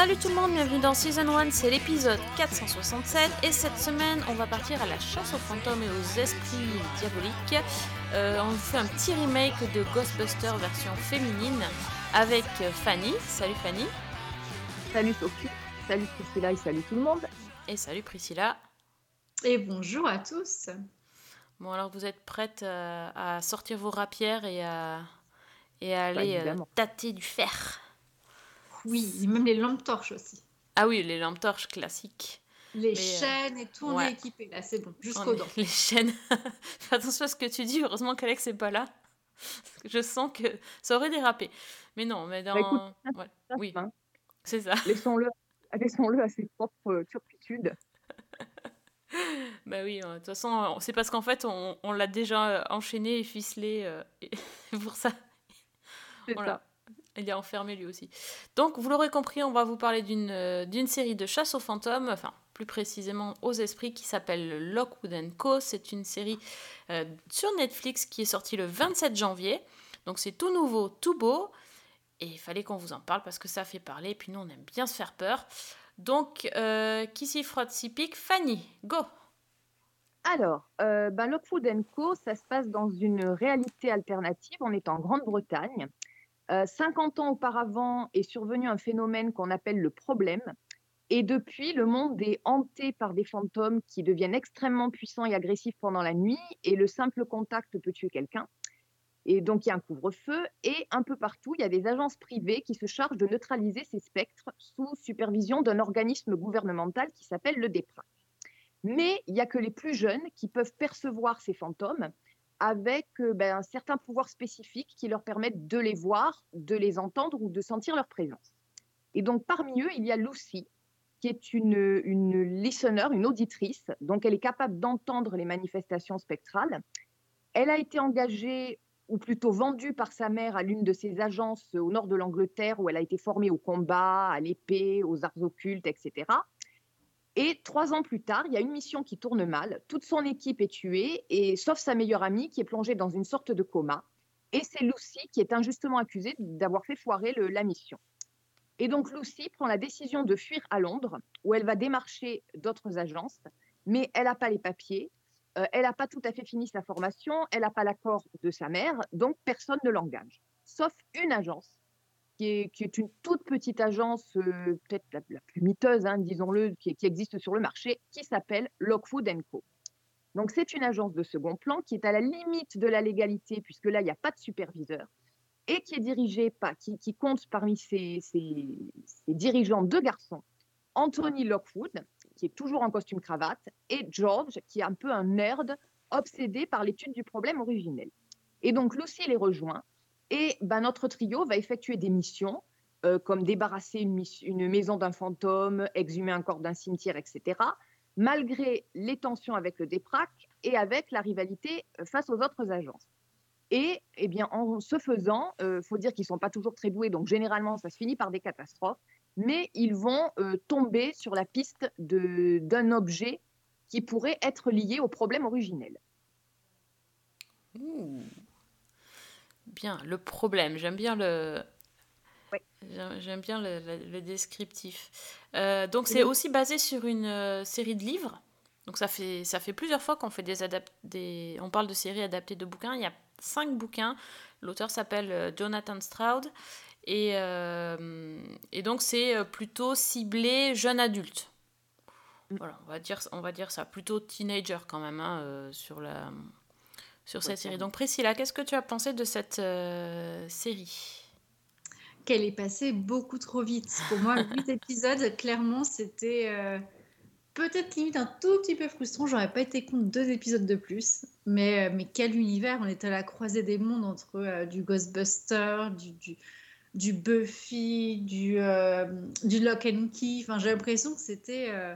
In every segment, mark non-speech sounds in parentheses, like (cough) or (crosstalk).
Salut tout le monde, bienvenue dans Season 1, c'est l'épisode 467 et cette semaine on va partir à la chasse aux fantômes et aux esprits diaboliques. Euh, on fait un petit remake de Ghostbusters version féminine avec Fanny. Salut Fanny. Salut Sophie, salut Priscilla et salut tout le monde. Et salut Priscilla. Et bonjour à tous. Bon alors vous êtes prêtes euh, à sortir vos rapières et à, et à aller euh, évidemment. tâter du fer? Oui, même les lampes torches aussi. Ah oui, les lampes torches classiques. Les Mais, euh, chaînes et tout, on ouais. est équipé là, c'est bon, On jusqu'aux dents. (laughs) Les chaînes. (laughs) Fais attention à ce que tu dis. Heureusement qu'Alex n'est pas là. Je sens que ça aurait dérapé. Mais non, mais dans. Bah, écoute, Ouais, Ça, Oui, hein. c'est ça. (laughs) Laissons-le à ses propres euh, turpitudes. Bah oui, euh, de toute façon, c'est parce qu'en fait, on, on l'a déjà euh, enchaîné et ficelé. euh, et pour ça, C'est Voilà. Il est enfermé lui aussi. Donc, vous l'aurez compris, on va vous parler d'une euh, série de chasse aux fantômes, enfin, plus précisément aux esprits, qui s'appelle Lockwood Co. C'est une série euh, sur Netflix qui est sortie le 27 janvier. Donc, c'est tout nouveau, tout beau. Et il fallait qu'on vous en parle parce que ça fait parler. Et puis, nous, on aime bien se faire peur. Donc, euh, qui s'y frotte, s'y pique? Fanny, go. Alors, ben, Lockwood Co, ça se passe dans une réalité alternative. On est en Grande-Bretagne. Euh, 50 ans auparavant est survenu un phénomène qu'on appelle le problème. Et depuis, le monde est hanté par des fantômes qui deviennent extrêmement puissants et agressifs pendant la nuit. Et le simple contact peut tuer quelqu'un. Et donc, il y a un couvre-feu. Et un peu partout, il y a des agences privées qui se chargent de neutraliser ces spectres sous supervision d'un organisme gouvernemental qui s'appelle le DEPRAC. Mais il n'y a que les plus jeunes qui peuvent percevoir ces fantômes avec euh, ben, un certain pouvoir spécifique qui leur permettent de les voir, de les entendre ou de sentir leur présence. Et donc, parmi eux, il y a Lucy, qui est une, une listener, une auditrice. Donc, elle est capable d'entendre les manifestations spectrales. Elle a été engagée, ou plutôt vendue par sa mère à l'une de ses agences au nord de l'Angleterre, où elle a été formée au combat, à l'épée, aux arts occultes, etc. Et trois ans plus tard, il y a une mission qui tourne mal. Toute son équipe est tuée, et sauf sa meilleure amie qui est plongée dans une sorte de coma. Et c'est Lucy qui est injustement accusée d'avoir fait foirer le- la mission. Et donc Lucy prend la décision de fuir à Londres, où elle va démarcher d'autres agences, mais elle n'a pas les papiers, euh, elle n'a pas tout à fait fini sa formation, elle n'a pas l'accord de sa mère, donc personne ne l'engage. Sauf une agence, qui est, une toute petite agence, euh, peut-être la, plus miteuse, hein, disons-le, qui, existe sur le marché, qui s'appelle Lockwood Co. Donc c'est une agence de second plan qui est à la limite de la légalité, puisque là, il n'y a pas de superviseur, et qui est dirigée par, qui, compte parmi ses, ses- dirigeants deux garçons, Anthony Lockwood, qui est toujours en costume cravate, et George, qui est un peu un nerd obsédé par l'étude du problème originel. Et donc Lucy les rejoint, et ben, notre trio va effectuer des missions, euh, comme débarrasser une, maison d'un fantôme, exhumer un corps d'un cimetière, etc., malgré les tensions avec le DEPRAC et avec la rivalité euh, face aux autres agences. Et eh bien, en ce faisant, il faut dire qu'ils ne sont pas toujours très doués, donc généralement, ça se finit par des catastrophes, mais ils vont euh, tomber sur la piste d'un objet qui pourrait être lié au problème originel. Ouh. Bien, le problème, j'aime bien le. Ouais. J'aime bien le, le- le descriptif. Euh, donc c'est Oui. aussi basé sur une euh, série de livres. Donc ça fait, ça fait plusieurs fois qu'on fait des, des on parle de séries adaptées de bouquins. Il y a cinq bouquins. L'auteur s'appelle euh, Jonathan Stroud. Et, euh, et donc c'est plutôt ciblé jeune adulte. Mm. Voilà, on va dire, on va dire ça. Plutôt teenager quand même hein, euh, sur la, sur cette série. Donc Priscilla, qu'est-ce que tu as pensé de cette euh, série? Qu'elle est passée beaucoup trop vite. Pour moi, (laughs) 8 épisodes, clairement, c'était euh, peut-être limite un tout petit peu frustrant. J'aurais pas été contre deux épisodes de plus. Mais, euh, mais quel univers On était à la croisée des mondes entre euh, du Ghostbuster, du, du, du Buffy, du, euh, du Lock and Key. Enfin, j'ai l'impression que c'était euh,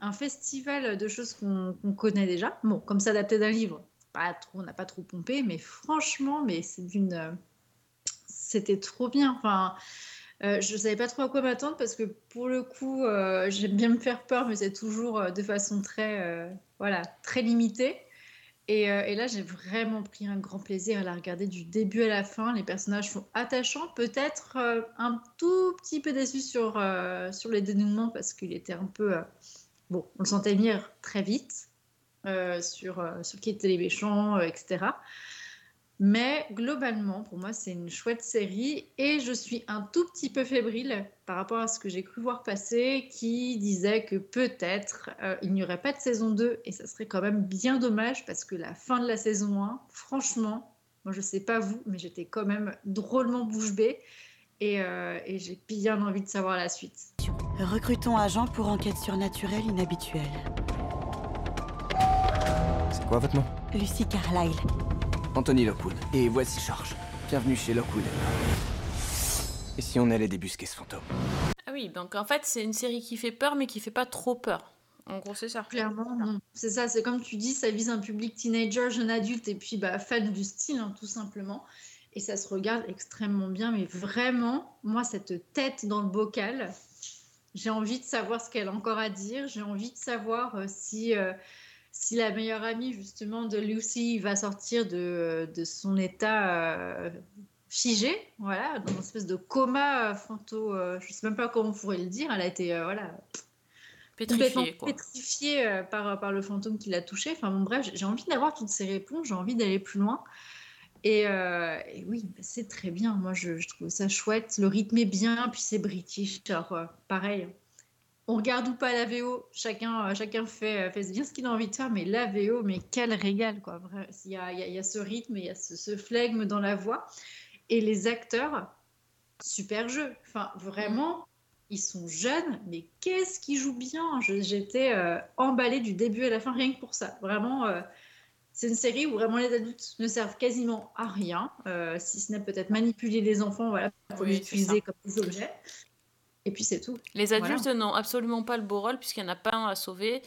un festival de choses qu'on connaît déjà. Bon, comme ça adapté d'un livre, pas trop, on n'a pas trop pompé, mais franchement, mais c'est d'une, c'était trop bien. Enfin, Euh, je ne savais pas trop à quoi m'attendre parce que pour le coup, euh, j'aime bien me faire peur, mais c'est toujours euh, de façon très, voilà, très limitée. Et, et là, j'ai vraiment pris un grand plaisir à la regarder du début à la fin. Les personnages sont attachants, peut-être un tout petit peu déçu sur, sur les dénouements parce qu'il était un peu... bon, on le sentait venir très vite sur, sur qui étaient les méchants, etc. Mais globalement, pour moi, c'est une chouette série et je suis un tout petit peu fébrile par rapport à ce que j'ai cru voir passer qui disait que peut-être euh, il n'y aurait pas de saison 2 et ça serait quand même bien dommage parce que la fin de la saison 1, franchement, moi je sais pas vous, mais j'étais quand même drôlement bouche bée et, euh, et j'ai bien envie de savoir la suite. Recrutons agent pour enquête surnaturelle inhabituelle. Quoi votre nom Lucie Carlyle. Anthony Lockwood. Et voici Charge. Bienvenue chez Lockwood. Et si on allait débusquer ce fantôme Ah oui, donc en fait, c'est une série qui fait peur, mais qui fait pas trop peur. En gros, c'est ça. Clairement, non. C'est ça, c'est comme tu dis, ça vise un public teenager, jeune adulte, et puis bah, fan du style, hein, tout simplement. Et ça se regarde extrêmement bien, mais vraiment, moi, cette tête dans le bocal, j'ai envie de savoir ce qu'elle a encore à dire. J'ai envie de savoir euh, si. Euh, si la meilleure amie justement de Lucy va sortir de, de son état euh, figé, voilà, dans une espèce de coma euh, fantôme, euh, je sais même pas comment on pourrait le dire, elle a été voilà pétrifiée, pétrifiée par, par le fantôme qui l'a touchée. Enfin bon, bref, j'ai envie d'avoir toutes ces réponses, j'ai envie d'aller plus loin. Et, oui, bah, c'est très bien. Moi, je, je, trouve ça chouette. Le rythme est bien, puis c'est british. Genre, pareil, on regarde ou pas la VO, chacun, euh, chacun fait, euh, fait bien ce qu'il a envie de faire, mais la VO, mais quel régal, quoi. Il y a, il y a ce rythme, il y a ce, flegme dans la voix. Et les acteurs, super jeu. Enfin, vraiment, ils sont jeunes, mais qu'est-ce qu'ils jouent bien J'étais euh, emballée du début à la fin, rien que pour ça. Vraiment, c'est une série où vraiment les adultes ne servent quasiment à rien, si ce n'est peut-être manipuler les enfants voilà, pour les utiliser comme des objets. Et puis c'est tout. Les adultes n'ont absolument pas le beau rôle puisqu'il n'y en a pas un à sauver.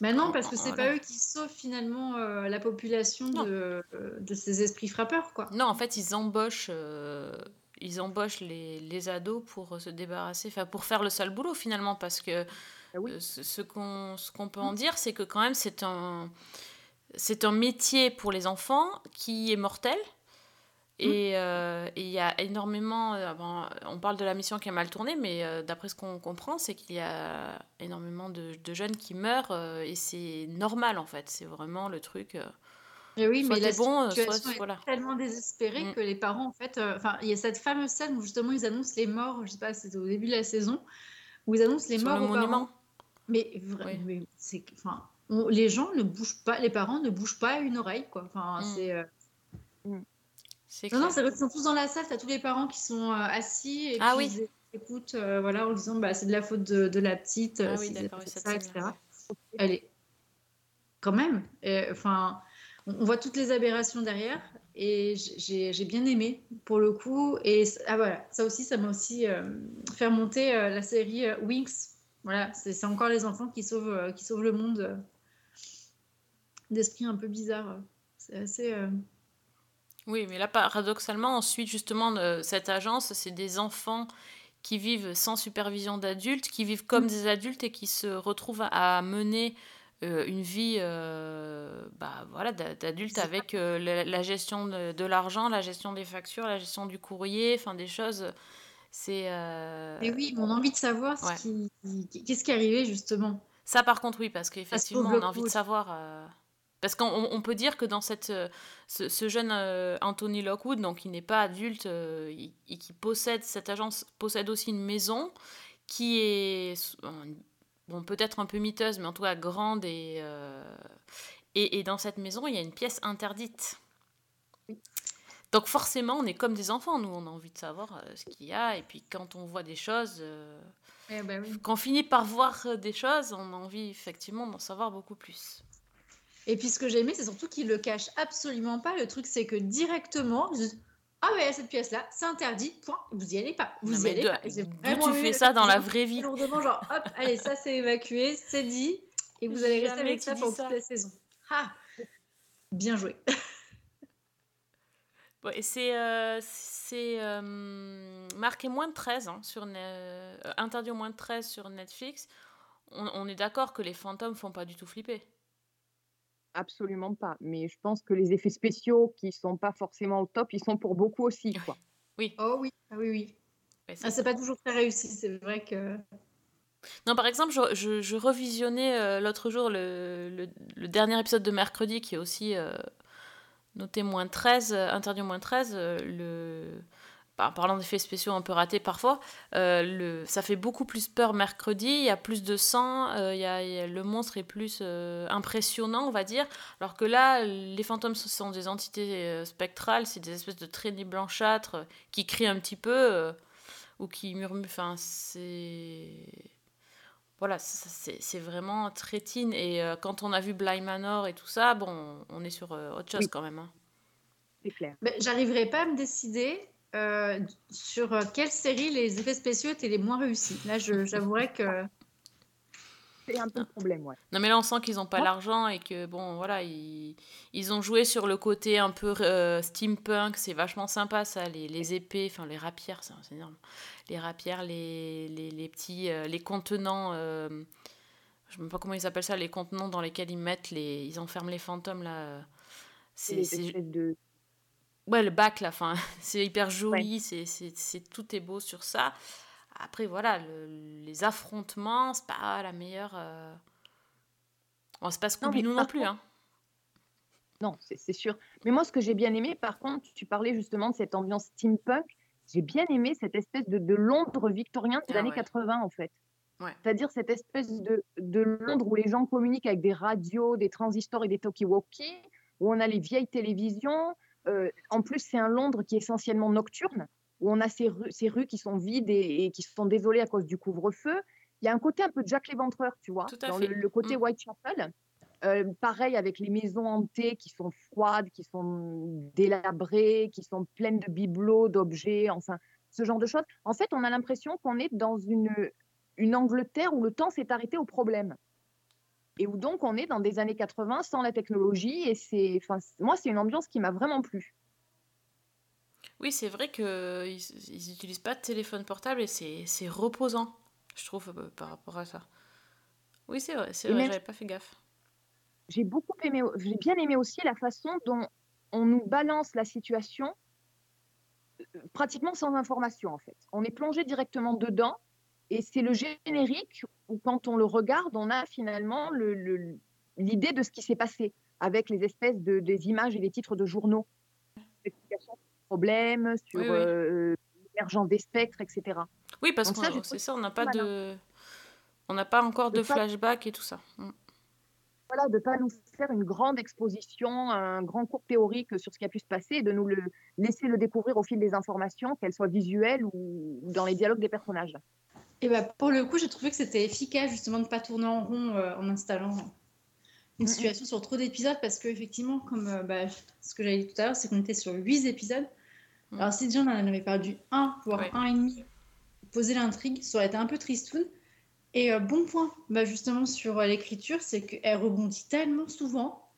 Mais non, parce que c'est pas eux qui sauvent finalement euh, la population de, de, ces esprits frappeurs, quoi. Non, en fait, ils embauchent, euh, ils embauchent les, les, ados pour se débarrasser, enfin pour faire le sale boulot finalement, parce que ah oui. Euh, ce, qu'on ce qu'on peut en dire, c'est que quand même c'est un c'est un métier pour les enfants qui est mortel. Euh, et il y a énormément. Euh, on parle de la mission qui a mal tourné, mais euh, d'après ce qu'on comprend, c'est qu'il y a énormément de, jeunes qui meurent et c'est normal en fait. C'est vraiment le truc. Et oui, mais la bon, situation soit, est tellement désespérée mmh. que les parents, en fait, enfin, il y a cette fameuse scène où justement ils annoncent les morts. Je sais pas, c'était au début de la saison où ils annoncent les morts aux parents. Mais vraiment, c'est, enfin, les gens ne bougent pas, les parents ne bougent pas une oreille, quoi. Enfin, mmh. c'est non, non, c'est qu'ils sont tous dans la salle, tu as tous les parents qui sont euh, assis et ah, puis oui. ils écoutent euh, voilà, en disant bah, c'est de la faute de, de la petite, ah, oui, d'accord, ça, etc. Elle est quand même, enfin, on voit toutes les aberrations derrière et j'ai bien aimé pour le coup. Et ah, voilà, ça aussi, ça m'a aussi euh, fait monter la série Winx. Voilà, c'est encore les enfants qui sauvent, qui sauvent le monde d'esprit un peu bizarre. C'est assez. Oui, mais là, paradoxalement, ensuite, justement, cette agence, c'est des enfants qui vivent sans supervision d'adultes, qui vivent comme mm. des adultes et qui se retrouvent à, mener euh, une vie euh, bah, voilà, d'adulte avec euh, la, gestion de, l'argent, la gestion des factures, la gestion du courrier, enfin des choses. C'est. Et oui, on a envie de savoir ce qui, qu'est-ce qui est arrivé justement. Ça, par contre, oui, parce qu'effectivement, on a envie de savoir. Parce qu'on peut dire que dans cette, euh, ce, jeune euh, Anthony Lockwood, donc il n'est pas adulte euh, et qui possède, cette agence possède aussi une maison qui est bon, peut-être un peu miteuse, mais en tout cas grande. Et, et, et, dans cette maison, il y a une pièce interdite. Donc forcément, on est comme des enfants, nous, on a envie de savoir ce qu'il y a. Et puis quand on voit des choses, eh ben quand on finit par voir des choses, on a envie effectivement d'en savoir beaucoup plus. Et puis ce que j'ai aimé, c'est surtout qu'ils le cachent absolument pas. Le truc, c'est que directement, ah ouais, cette pièce-là, c'est interdit, point, vous y allez pas. Vous y allez pas. tu fais ça dans la vraie vie? Lourdement, genre, hop, allez, ça c'est évacué, c'est dit, et vous allez rester avec ça pendant toute la saison. Ah Bien joué. (laughs) Ouais, et c'est euh, c'est, euh, marqué moins de 13 hein, sur euh, interdit au moins de 13 sur Netflix. On, on est d'accord que les fantômes font pas du tout flipper. Absolument pas. Mais je pense que les effets spéciaux qui sont pas forcément au top, ils sont pour beaucoup aussi. Quoi. (laughs) Oui. Oh oui, ah oui, oui. Ouais, c'est Ah, pas toujours très réussi, c'est vrai que. Non, par exemple, je, je- je revisionnais euh, l'autre jour le, le- le dernier épisode de mercredi qui est aussi euh, noté moins 13, euh, interdit au moins 13. euh, le... par- parlant d'effets spéciaux un peu ratés parfois, euh, le... ça fait beaucoup plus peur mercredi, il y a plus de sang, euh, il y a, il y a- le monstre est plus euh, impressionnant, on va dire. Alors que là, les fantômes ce sont des entités euh, spectrales, c'est des espèces de traînées blanchâtres euh, qui crient un petit peu euh, ou qui murmurent. Enfin, c'est voilà, c'est vraiment très teen. Et euh, quand on a vu Bly Manor et tout ça, bon, on est sur euh, autre chose Oui. quand même. hein. C'est clair. Mais J'arriverai pas à me décider euh, sur euh, quelle série les effets spéciaux étaient les moins réussis? Là, je- j'avouerais que. C'est un peu le problème, ouais. Non, mais là, on sent qu'ils n'ont pas Moi- l'argent et que, bon, voilà, ils, ils ont joué sur le côté un peu euh, steampunk. C'est vachement sympa, ça, les, les épées, enfin, les rapières, c'est énorme. Les rapières, les, les, les petits, euh, les contenants, euh, je ne sais même pas comment ils appellent ça, les contenants dans lesquels ils mettent les, ils enferment les fantômes, là. C'est C'est, les c'est- espèces de... Ouais, le bac, là, fin, (laughs) c'est hyper joli, c'est, c'est, c'est- tout est beau sur ça. Après, voilà, le- les affrontements, c'est pas la meilleure. Euh... Bon, c'est pas Scooby-Doo non, plus, contre- hein. Non, c'est c'est sûr. Mais moi, ce que j'ai bien aimé, par contre, tu parlais justement de cette ambiance steampunk. J'ai bien aimé cette espèce de, de Londres victorien des Ah années ouais. 80, en fait. Ouais. C'est-à-dire cette espèce de, de Londres où les gens communiquent avec des radios, des transistors et des talkie-walkie, où on a les vieilles télévisions. Euh, en plus, c'est un Londres qui est essentiellement nocturne, où on a ces rues, ces rues qui sont vides et, et qui sont désolées à cause du couvre-feu. Il y a un côté un peu Jack l'Éventreur, tu vois, dans le, le côté Mm. Whitechapel. Euh, pareil avec les maisons hantées qui sont froides, qui sont délabrées, qui sont pleines de bibelots, d'objets, enfin, ce genre de choses. En fait, on a l'impression qu'on est dans une, une Angleterre où le temps s'est arrêté au problème. Et où donc on est dans des années 80 sans la technologie. Et c'est, enfin, moi, c'est une ambiance qui m'a vraiment plu. Oui, c'est vrai qu'ils ils n'utilisent pas de téléphone portable et c'est, reposant, je trouve, euh, par rapport à ça. Oui, c'est vrai, c'est vrai, j'avais pas fait gaffe. J'ai beaucoup aimé, j'ai bien aimé aussi la façon dont on nous balance la situation euh, pratiquement sans information en fait. On est plongé directement dedans et c'est le générique où quand on le regarde, on a finalement le- le- l'idée de ce qui s'est passé avec les espèces de des images et les titres de journaux, explications sur le problème, sur Oui, oui. euh, l'émergence des spectres, etc. Oui, parce que c'est ça, on n'a pas de. On n'a pas encore De de pas- flashback et tout ça. Mm. voilà, de ne pas nous faire une grande exposition, un grand cours théorique sur ce qui a pu se passer et de nous le laisser le découvrir au fil des informations, qu'elles soient visuelles ou dans les dialogues des personnages. Et bah, pour le coup, j'ai trouvé que c'était efficace justement de ne pas tourner en rond euh, en installant une situation sur trop d'épisodes parce qu'effectivement, comme euh, bah, ce que j'avais dit tout à l'heure, c'est qu'on était sur 8 épisodes. Mhm. Alors si déjà on en avait perdu un, voire Ouais. un et demi, poser l'intrigue, ça aurait été un peu tristoun. Et euh, bon point, bah, justement sur euh, l'écriture, c'est qu'elle rebondit tellement souvent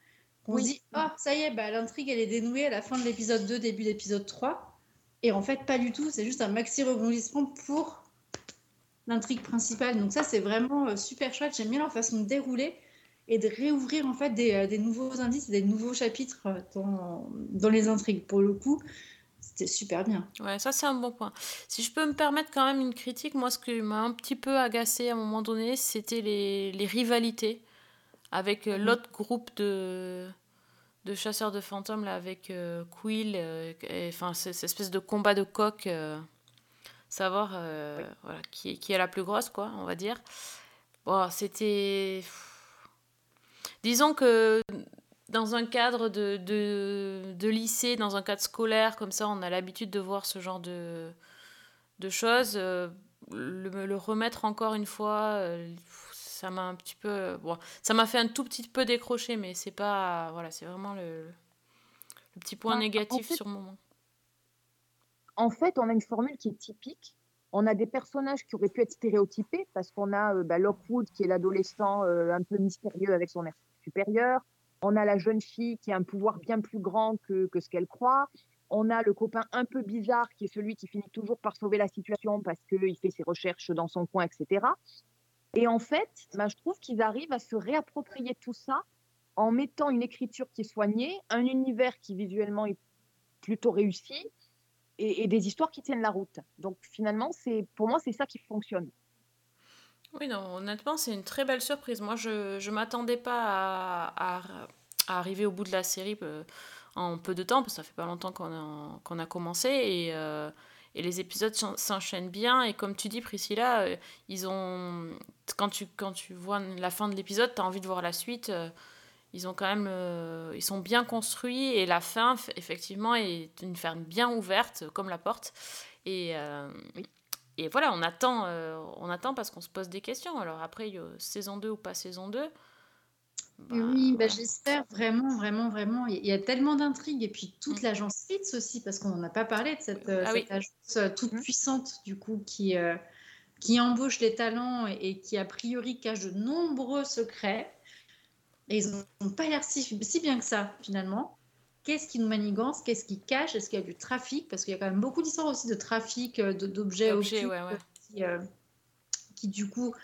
qu'on Oui. se dit Ah, ça y est, bah, l'intrigue elle est dénouée à la fin de l'épisode 2, début d'épisode 3. Et en fait, pas du tout, c'est juste un maxi rebondissement pour l'intrigue principale. Donc ça, c'est vraiment euh, super chouette. J'aime bien leur façon de dérouler et de réouvrir en fait des, euh, des nouveaux indices et des nouveaux chapitres euh, dans, dans les intrigues. Pour le coup, c'était super bien. Ouais, ça c'est un bon point. Si je peux me permettre quand même une critique, moi ce qui m'a un petit peu agacé à un moment donné, c'était les, les rivalités avec Mhm. l'autre groupe de, de chasseurs de fantômes, là, avec euh, Quill, euh, et, enfin cette espèce de combat de coq, euh, savoir euh, voilà, qui, est- qui est la plus grosse, quoi, on va dire. Bon, c'était... Disons que dans un cadre de, de, de lycée, dans un cadre scolaire, comme ça, on a l'habitude de voir ce genre de, de choses. euh, le, le remettre encore une fois, euh, ça m'a un petit peu. Bon, ça m'a fait un tout petit peu décrocher, mais c'est pas. Voilà, c'est vraiment le, le petit point en négatif fait- sur le moment. En fait, on a une formule qui est typique. On a des personnages qui auraient pu être stéréotypés parce qu'on a euh, bah, Lockwood qui est l'adolescent euh, un peu mystérieux avec son air supérieur. On a la jeune fille qui a un pouvoir bien plus grand que, ce qu'elle croit. On a le copain un peu bizarre qui est celui qui finit toujours par sauver la situation parce qu'il fait ses recherches dans son coin, etc. Et en fait, ben, je trouve qu'ils arrivent à se réapproprier tout ça en mettant une écriture qui est soignée, un univers qui visuellement est plutôt réussi et, des histoires qui tiennent la route. Donc finalement, c'est pour moi, c'est ça qui fonctionne. Oui, non, honnêtement, c'est une très belle surprise. Moi, je ne m'attendais pas à, arriver au bout de la série euh, en peu de temps, parce que ça fait pas longtemps qu'on a, qu'on a commencé, et, euh, et les épisodes s'en- s'enchaînent bien. Et comme tu dis, Priscilla, euh, ils ont, quand, tu, quand tu vois la fin de l'épisode, tu as envie de voir la suite. Ils ont quand même, euh, ils sont bien construits, et la fin, effectivement, est une ferme bien ouverte, comme la porte. Et, euh, et voilà, on attend, euh, on attend parce qu'on se pose des questions. Alors après, il y a saison 2 ou pas saison 2 bah, Oui, bah, j'espère vraiment, vraiment, vraiment. Il y a tellement d'intrigues et puis toute l'agence Fitz aussi, parce qu'on n'en a pas parlé de cette, Mm. Ah oui. agence toute puissante du coup qui, euh, qui embauche les talents et, et qui a priori cache de nombreux secrets. Et ils n'ont pas l'air si, si bien que ça finalement. Qu'est-ce qui nous manigance? Qu'est-ce qui cache? Est-ce qu'il y a du trafic? Parce qu'il y a quand même beaucoup d'histoires aussi de trafic euh, d'objets Objets, occultes ouais, ouais. Qui, euh, qui, du coup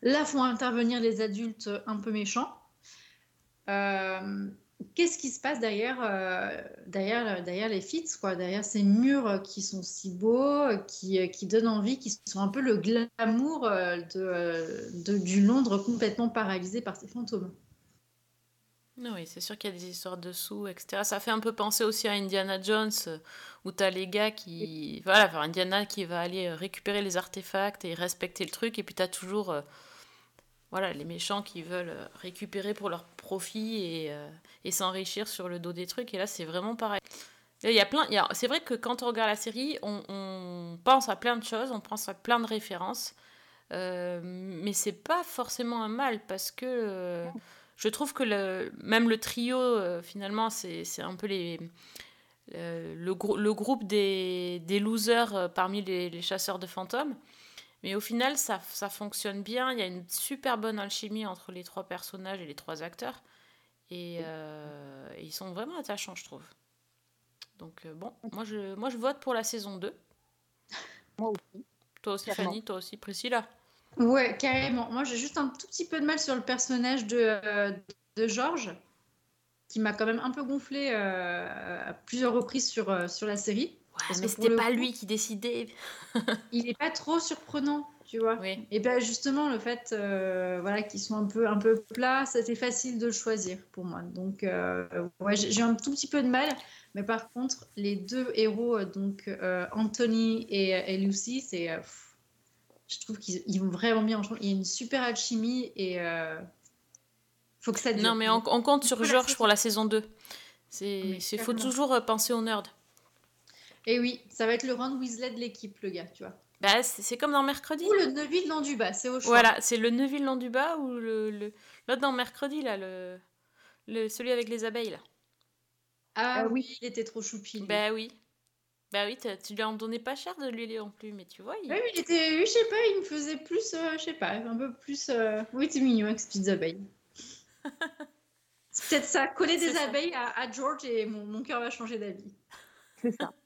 là font intervenir les adultes un peu méchants. Euh, Qu'est-ce qui se passe derrière, euh, derrière, derrière les fits, quoi, derrière ces murs qui sont si beaux, qui, qui donnent envie, qui sont un peu le glamour de, de- du Londres complètement paralysé par ces fantômes. Oui, c'est sûr qu'il y a des histoires de sous, etc. Ça fait un peu penser aussi à Indiana Jones, où t'as les gars qui... Voilà, enfin, Indiana qui va aller euh, récupérer les artefacts et respecter le truc, et puis t'as toujours... euh, Voilà, les méchants qui veulent euh, récupérer pour leur profit et, euh, et s'enrichir sur le dos des trucs. Et là, c'est vraiment pareil. Il y a plein, c'est vrai que quand on regarde la série, on, on pense à plein de choses, on pense à plein de références, euh, mais c'est pas forcément un mal parce que je trouve que le, même le trio, euh, finalement, c'est c'est un peu les, euh, le, grou- le groupe des, des losers euh, parmi les, les chasseurs de fantômes. Mais au final, ça, ça fonctionne bien. Il y a une super bonne alchimie entre les trois personnages et les trois acteurs. Et, euh, et ils sont vraiment attachants, je trouve. Donc, bon, moi je, moi je vote pour la saison 2. (laughs) Moi aussi. Toi aussi, Clairement. Fanny, toi aussi, Priscilla. Ouais, carrément. Moi, j'ai juste un tout petit peu de mal sur le personnage de, euh, de George, qui m'a quand même un peu gonflé euh, à plusieurs reprises sur, euh, sur la série. Ouais, Parce mais c'était pas coup- lui qui décidait. (laughs) Il n'est pas trop surprenant, tu vois. Oui. Et bien justement, le fait euh, voilà, qu'ils sont un peu, un peu plats, c'était facile de le choisir pour moi. Donc, ouais, j'ai un tout petit peu de mal. Mais par contre, les deux héros, donc Anthony et, et Lucy, c'est, je trouve qu'ils ils vont vraiment bien ensemble. Il y a une super alchimie et euh, faut que ça dure. Non, mais on, on compte sur la Georges pour la saison 2. C'est, faut toujours euh, penser aux nerds. Et oui, ça va être le Ron Weasley de l'équipe, le gars, tu vois. Bah, c'est, c'est comme dans Mercredi. Ou le Neville dans du bas, c'est au choix. Voilà, c'est le Neville long du bas ou le, le- l'autre dans Mercredi, là, le, le, celui avec les abeilles, là. Ah Ah oui, il était trop choupi. lui. Bah oui. Bah oui, tu lui en donnais pas cher de l'huiler en plus, mais tu vois, il... Oui, mais il était, oui, je sais pas, il me faisait plus, euh, je sais pas, un peu plus. euh, Oui, t'es mignon avec ces petites abeilles. (laughs) C'est peut-être ça, coller des C'est ça. abeilles à, à George et mon, mon cœur va changer d'avis. C'est ça. (laughs)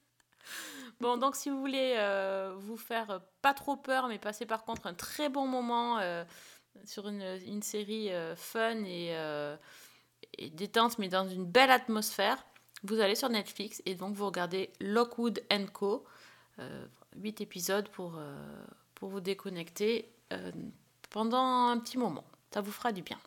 Bon, donc si vous voulez euh, vous faire euh, pas trop peur, mais passer par contre un très bon moment euh, sur une, une série euh, fun et, euh, et détente, mais dans une belle atmosphère, vous allez sur Netflix et donc vous regardez Lockwood Co. 8 épisodes pour, euh, pour vous déconnecter euh, pendant un petit moment. Ça vous fera du bien.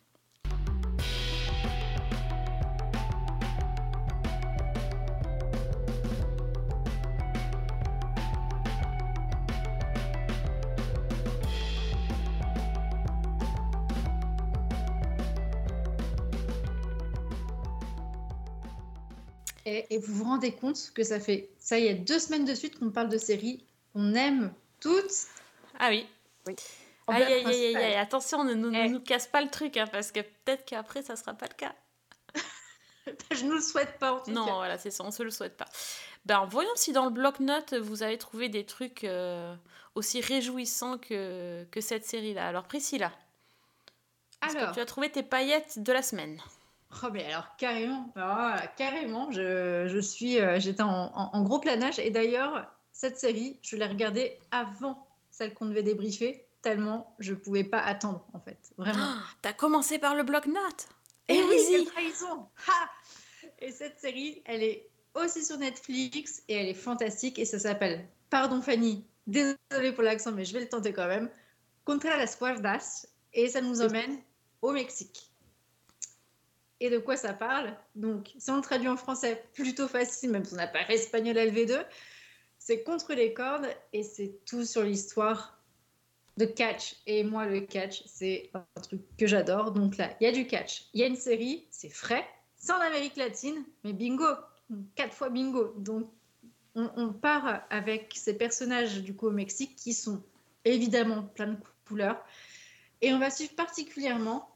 Et, vous vous rendez compte que ça fait, ça y est, deux semaines de suite qu'on parle de séries qu'on aime toutes. Ah oui. Oui. Aïe, aïe, aïe, aïe, attention, ne nous, ne Eh. nous casse pas le truc, hein, parce que peut-être qu'après, ça sera pas le cas. (laughs) Je nous le souhaite pas en tout Non, cas. voilà, c'est ça, on se le souhaite pas. Ben, voyons si dans le bloc-notes, vous avez trouvé des trucs euh, aussi réjouissants que, que cette série-là. Alors, Priscilla, que Alors, tu as trouvé tes paillettes de la semaine? Oh, mais alors, carrément, là, carrément, je, je suis, euh, j'étais en, en- en gros planage. Et d'ailleurs, cette série, je l'ai regardée avant celle qu'on devait débriefer, tellement je pouvais pas attendre, en fait. Vraiment. Ah, T'as commencé par le bloc-notes Et Eh oui, oui. quelle trahison Ha Et cette série, elle est aussi sur Netflix et elle est fantastique et ça s'appelle, pardon Fanny, désolée pour l'accent, mais je vais le tenter quand même, Contra las cuerdas et ça nous emmène au Mexique. Et de quoi ça parle Donc, si on traduit en français, plutôt facile, même si on n'a pas espagnol LV2, c'est contre les cordes et c'est tout sur l'histoire de catch. Et moi, le catch, c'est un truc que j'adore. Donc là, il y a du catch, il y a une série, c'est frais, c'est en Amérique latine, mais bingo, quatre fois bingo. Donc on, on part avec ces personnages du coup au Mexique qui sont évidemment plein de couleurs. Et on va suivre particulièrement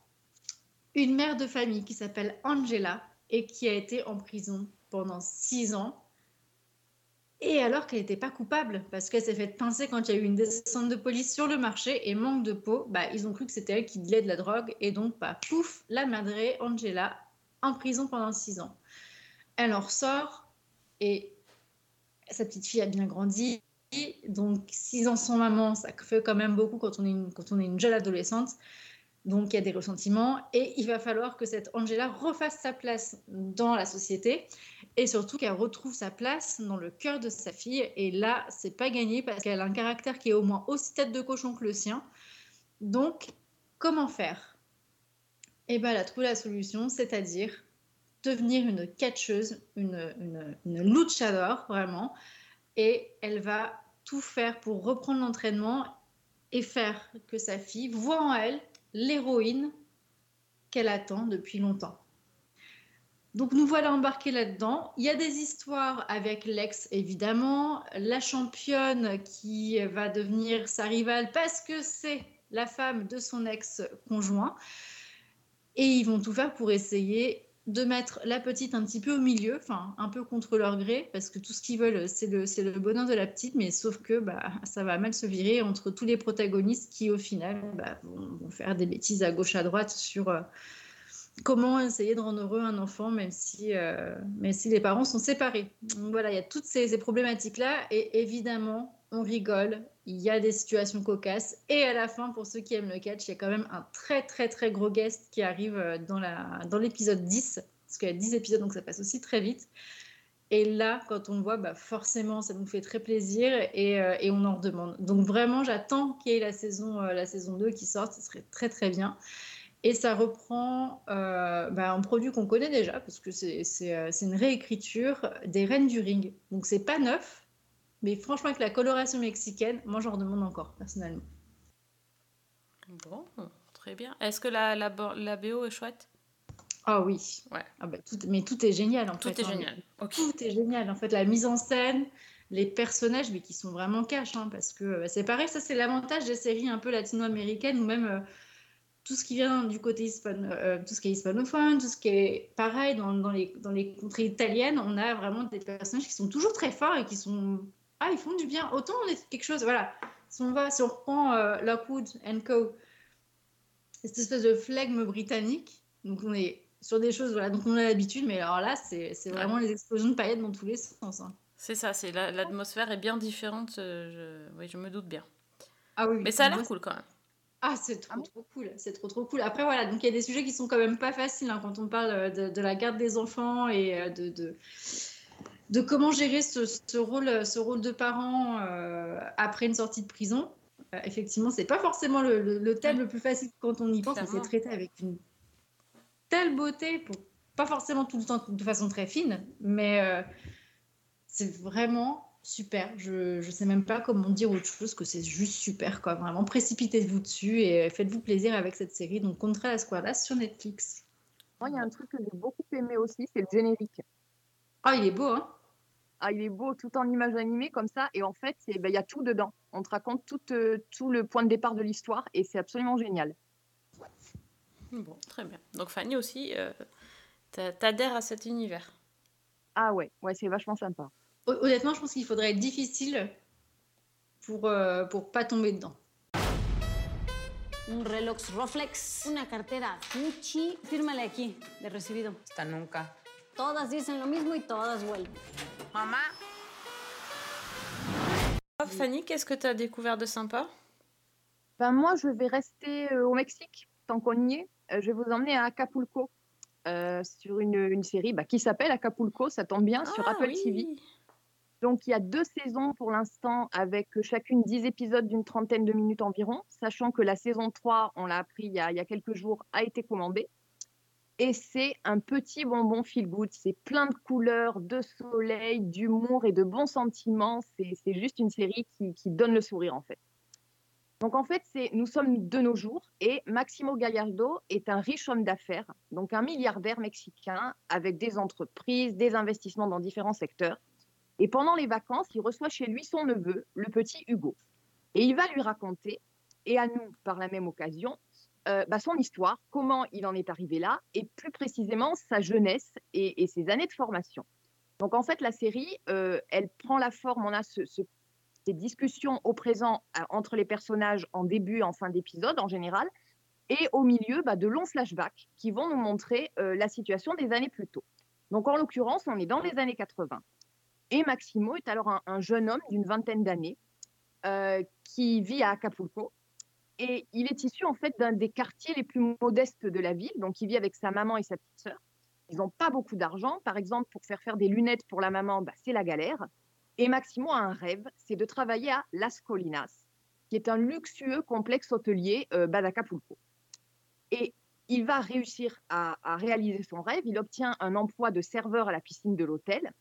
une mère de famille qui s'appelle Angela et qui a été en prison pendant six ans. Et alors qu'elle n'était pas coupable, parce qu'elle s'est fait pincer quand il y a eu une descente de police sur le marché et manque de peau, bah, ils ont cru que c'était elle qui dealait de la drogue et donc bah, pouf, la madrée Angela en prison pendant six ans. Elle en ressort et sa petite fille a bien grandi. Donc six ans sans maman, ça fait quand même beaucoup quand on est une, quand on est une jeune adolescente. Donc il y a des ressentiments et il va falloir que cette Angela refasse sa place dans la société et surtout qu'elle retrouve sa place dans le cœur de sa fille. Et là, c'est pas gagné parce qu'elle a un caractère qui est au moins aussi tête de cochon que le sien. Donc, comment faire? Eh bien, elle a trouvé la solution, c'est-à-dire devenir une catcheuse, une, une, une vraiment. Et elle va tout faire pour reprendre l'entraînement et faire que sa fille voit en elle l'héroïne qu'elle attend depuis longtemps. Donc nous voilà embarqués là-dedans. Il y a des histoires avec l'ex, évidemment, la championne qui va devenir sa rivale parce que c'est la femme de son ex-conjoint. Et ils vont tout faire pour essayer de mettre la petite un petit peu au milieu, enfin un peu contre leur gré, parce que tout ce qu'ils veulent, c'est le, c'est le bonheur de la petite, mais sauf que bah, ça va mal se virer entre tous les protagonistes qui, au final, bah, vont, faire des bêtises à gauche, à droite sur... euh, comment essayer de rendre heureux un enfant même si, euh, même si les parents sont séparés. Donc voilà, il y a toutes ces, ces problématiques-là et évidemment, on rigole, il y a des situations cocasses et à la fin, pour ceux qui aiment le catch, il y a quand même un très très très gros guest qui arrive euh, dans, l'épisode 10, parce qu'il y a 10 épisodes donc ça passe aussi très vite. Et là, quand on le voit, bah forcément, ça nous fait très plaisir et, euh, et on en redemande. Donc vraiment, j'attends qu'il y ait la saison, euh, la saison 2 qui sorte, ce serait très très bien. Et ça reprend euh, bah, un produit qu'on connaît déjà, parce que c'est euh, c'est une réécriture des Reines du Ring. Donc c'est pas neuf, mais franchement, avec la coloration mexicaine, moi j'en redemande encore, personnellement. Bon, très bien. Est-ce que la, la, bo- la BO est chouette? Ah oui. Ouais. Ah bah, tout, mais tout est génial en Tout fait. est hein. génial. Tout est génial. En fait, la mise en scène, les personnages, mais qui sont vraiment cash, hein, parce que euh, c'est pareil, ça c'est l'avantage des séries un peu latino-américaines, ou même euh, tout ce qui vient du côté hispano, euh, tout ce qui est hispanophone, tout ce qui est pareil dans, dans les, dans les contrées italiennes, on a vraiment des personnages qui sont toujours très forts et qui sont... Ah, ils font du bien. Autant on est quelque chose, voilà. Si on va, si on reprend euh, Lockwood and Co., cette espèce de flegme britannique, donc on est sur des choses, voilà, donc on a l'habitude, mais alors là, c'est c'est vraiment les explosions de paillettes dans tous les sens. hein. C'est ça, c'est la- l'atmosphère est bien différente. euh, je... Oui, je me doute bien. Ah oui, Mais ça a l'air cool quand même. Ah, c'est trop, Ah bon trop cool. C'est trop, trop cool. Après, voilà, donc il y a des sujets qui sont quand même pas faciles hein, quand on parle euh, de, de la garde des enfants et de, de, de comment gérer ce, ce rôle, ce rôle de parent euh, après une sortie de prison. Euh, effectivement, c'est pas forcément le, le- le thème le plus facile quand on y pense, mais c'est traité avec une telle beauté, pour, pas forcément tout le temps de façon très fine, mais euh, c'est vraiment super. Je, je sais même pas comment dire autre chose que c'est juste super, quoi. Vraiment, précipitez-vous dessus et faites-vous plaisir avec cette série. Donc, Contra la Squadra sur Netflix. Moi, il y a un truc que j'ai beaucoup aimé aussi, c'est le générique. Ah, il est beau, hein Ah, il est beau tout en images animées comme ça, et en fait, ben, il y a tout dedans. On te raconte tout, euh, tout le point de départ de l'histoire, et c'est absolument génial. Bon, très bien. Donc Fanny aussi, euh, t'a- t'adhères à cet univers. Ah ouais, ouais, c'est vachement sympa. Hon- Honnêtement, je pense qu'il faudrait être difficile pour, euh, pour pas tomber dedans. un reloj Roflex, una cartera Gucci. Fírmale aquí, de recibido. Hasta nunca. Todas dicen lo mismo y todas vuelven. Mamá. Fanny, qu'est-ce que tu as découvert de sympa? Ben, moi, je vais rester euh, au Mexique tant qu'on y est. Euh, je vais vous emmener à Acapulco euh, sur une, une série bah, qui s'appelle Acapulco. Ça tombe bien sur Ah, Apple oui. TV. Donc, il y a deux saisons pour l'instant avec chacune 10 épisodes d'une trentaine de minutes environ, sachant que la saison 3, on l'a appris il y, a, il y a quelques jours, a été commandée. Et c'est un petit bonbon feel good. C'est plein de couleurs, de soleil, d'humour et de bons sentiments. C'est juste une série qui, qui donne le sourire, en fait. Donc, en fait, c'est nous sommes de nos jours et Maximo Gallardo est un riche homme d'affaires, donc un milliardaire mexicain avec des entreprises, des investissements dans différents secteurs. Et pendant les vacances, il reçoit chez lui son neveu, le petit Hugo. Et il va lui raconter, et à nous par la même occasion, euh, bah, son histoire, comment il en est arrivé là, et plus précisément sa jeunesse et, ses années de formation. Donc en fait, la série, euh, elle prend la forme, on a ce- ce- ces discussions au présent euh, entre les personnages en début et en fin d'épisode en général, et au milieu, bah, de longs flashbacks qui vont nous montrer la situation des années plus tôt. Donc en l'occurrence, on est dans les années 80. Et Maximo est alors un, un jeune homme d'une vingtaine d'années qui vit à Acapulco. Et il est issu en fait d'un des quartiers les plus modestes de la ville. Donc il vit avec sa maman et sa petite sœur. Ils n'ont pas beaucoup d'argent. Par exemple, pour faire faire des lunettes pour la maman, bah, c'est la galère. Et Maximo a un rêve, c'est de travailler à Las Colinas, qui est un luxueux complexe hôtelier euh, bas d'Acapulco. Et il va réussir à, réaliser son rêve. Il obtient un emploi de serveur à la piscine de l'hôtel.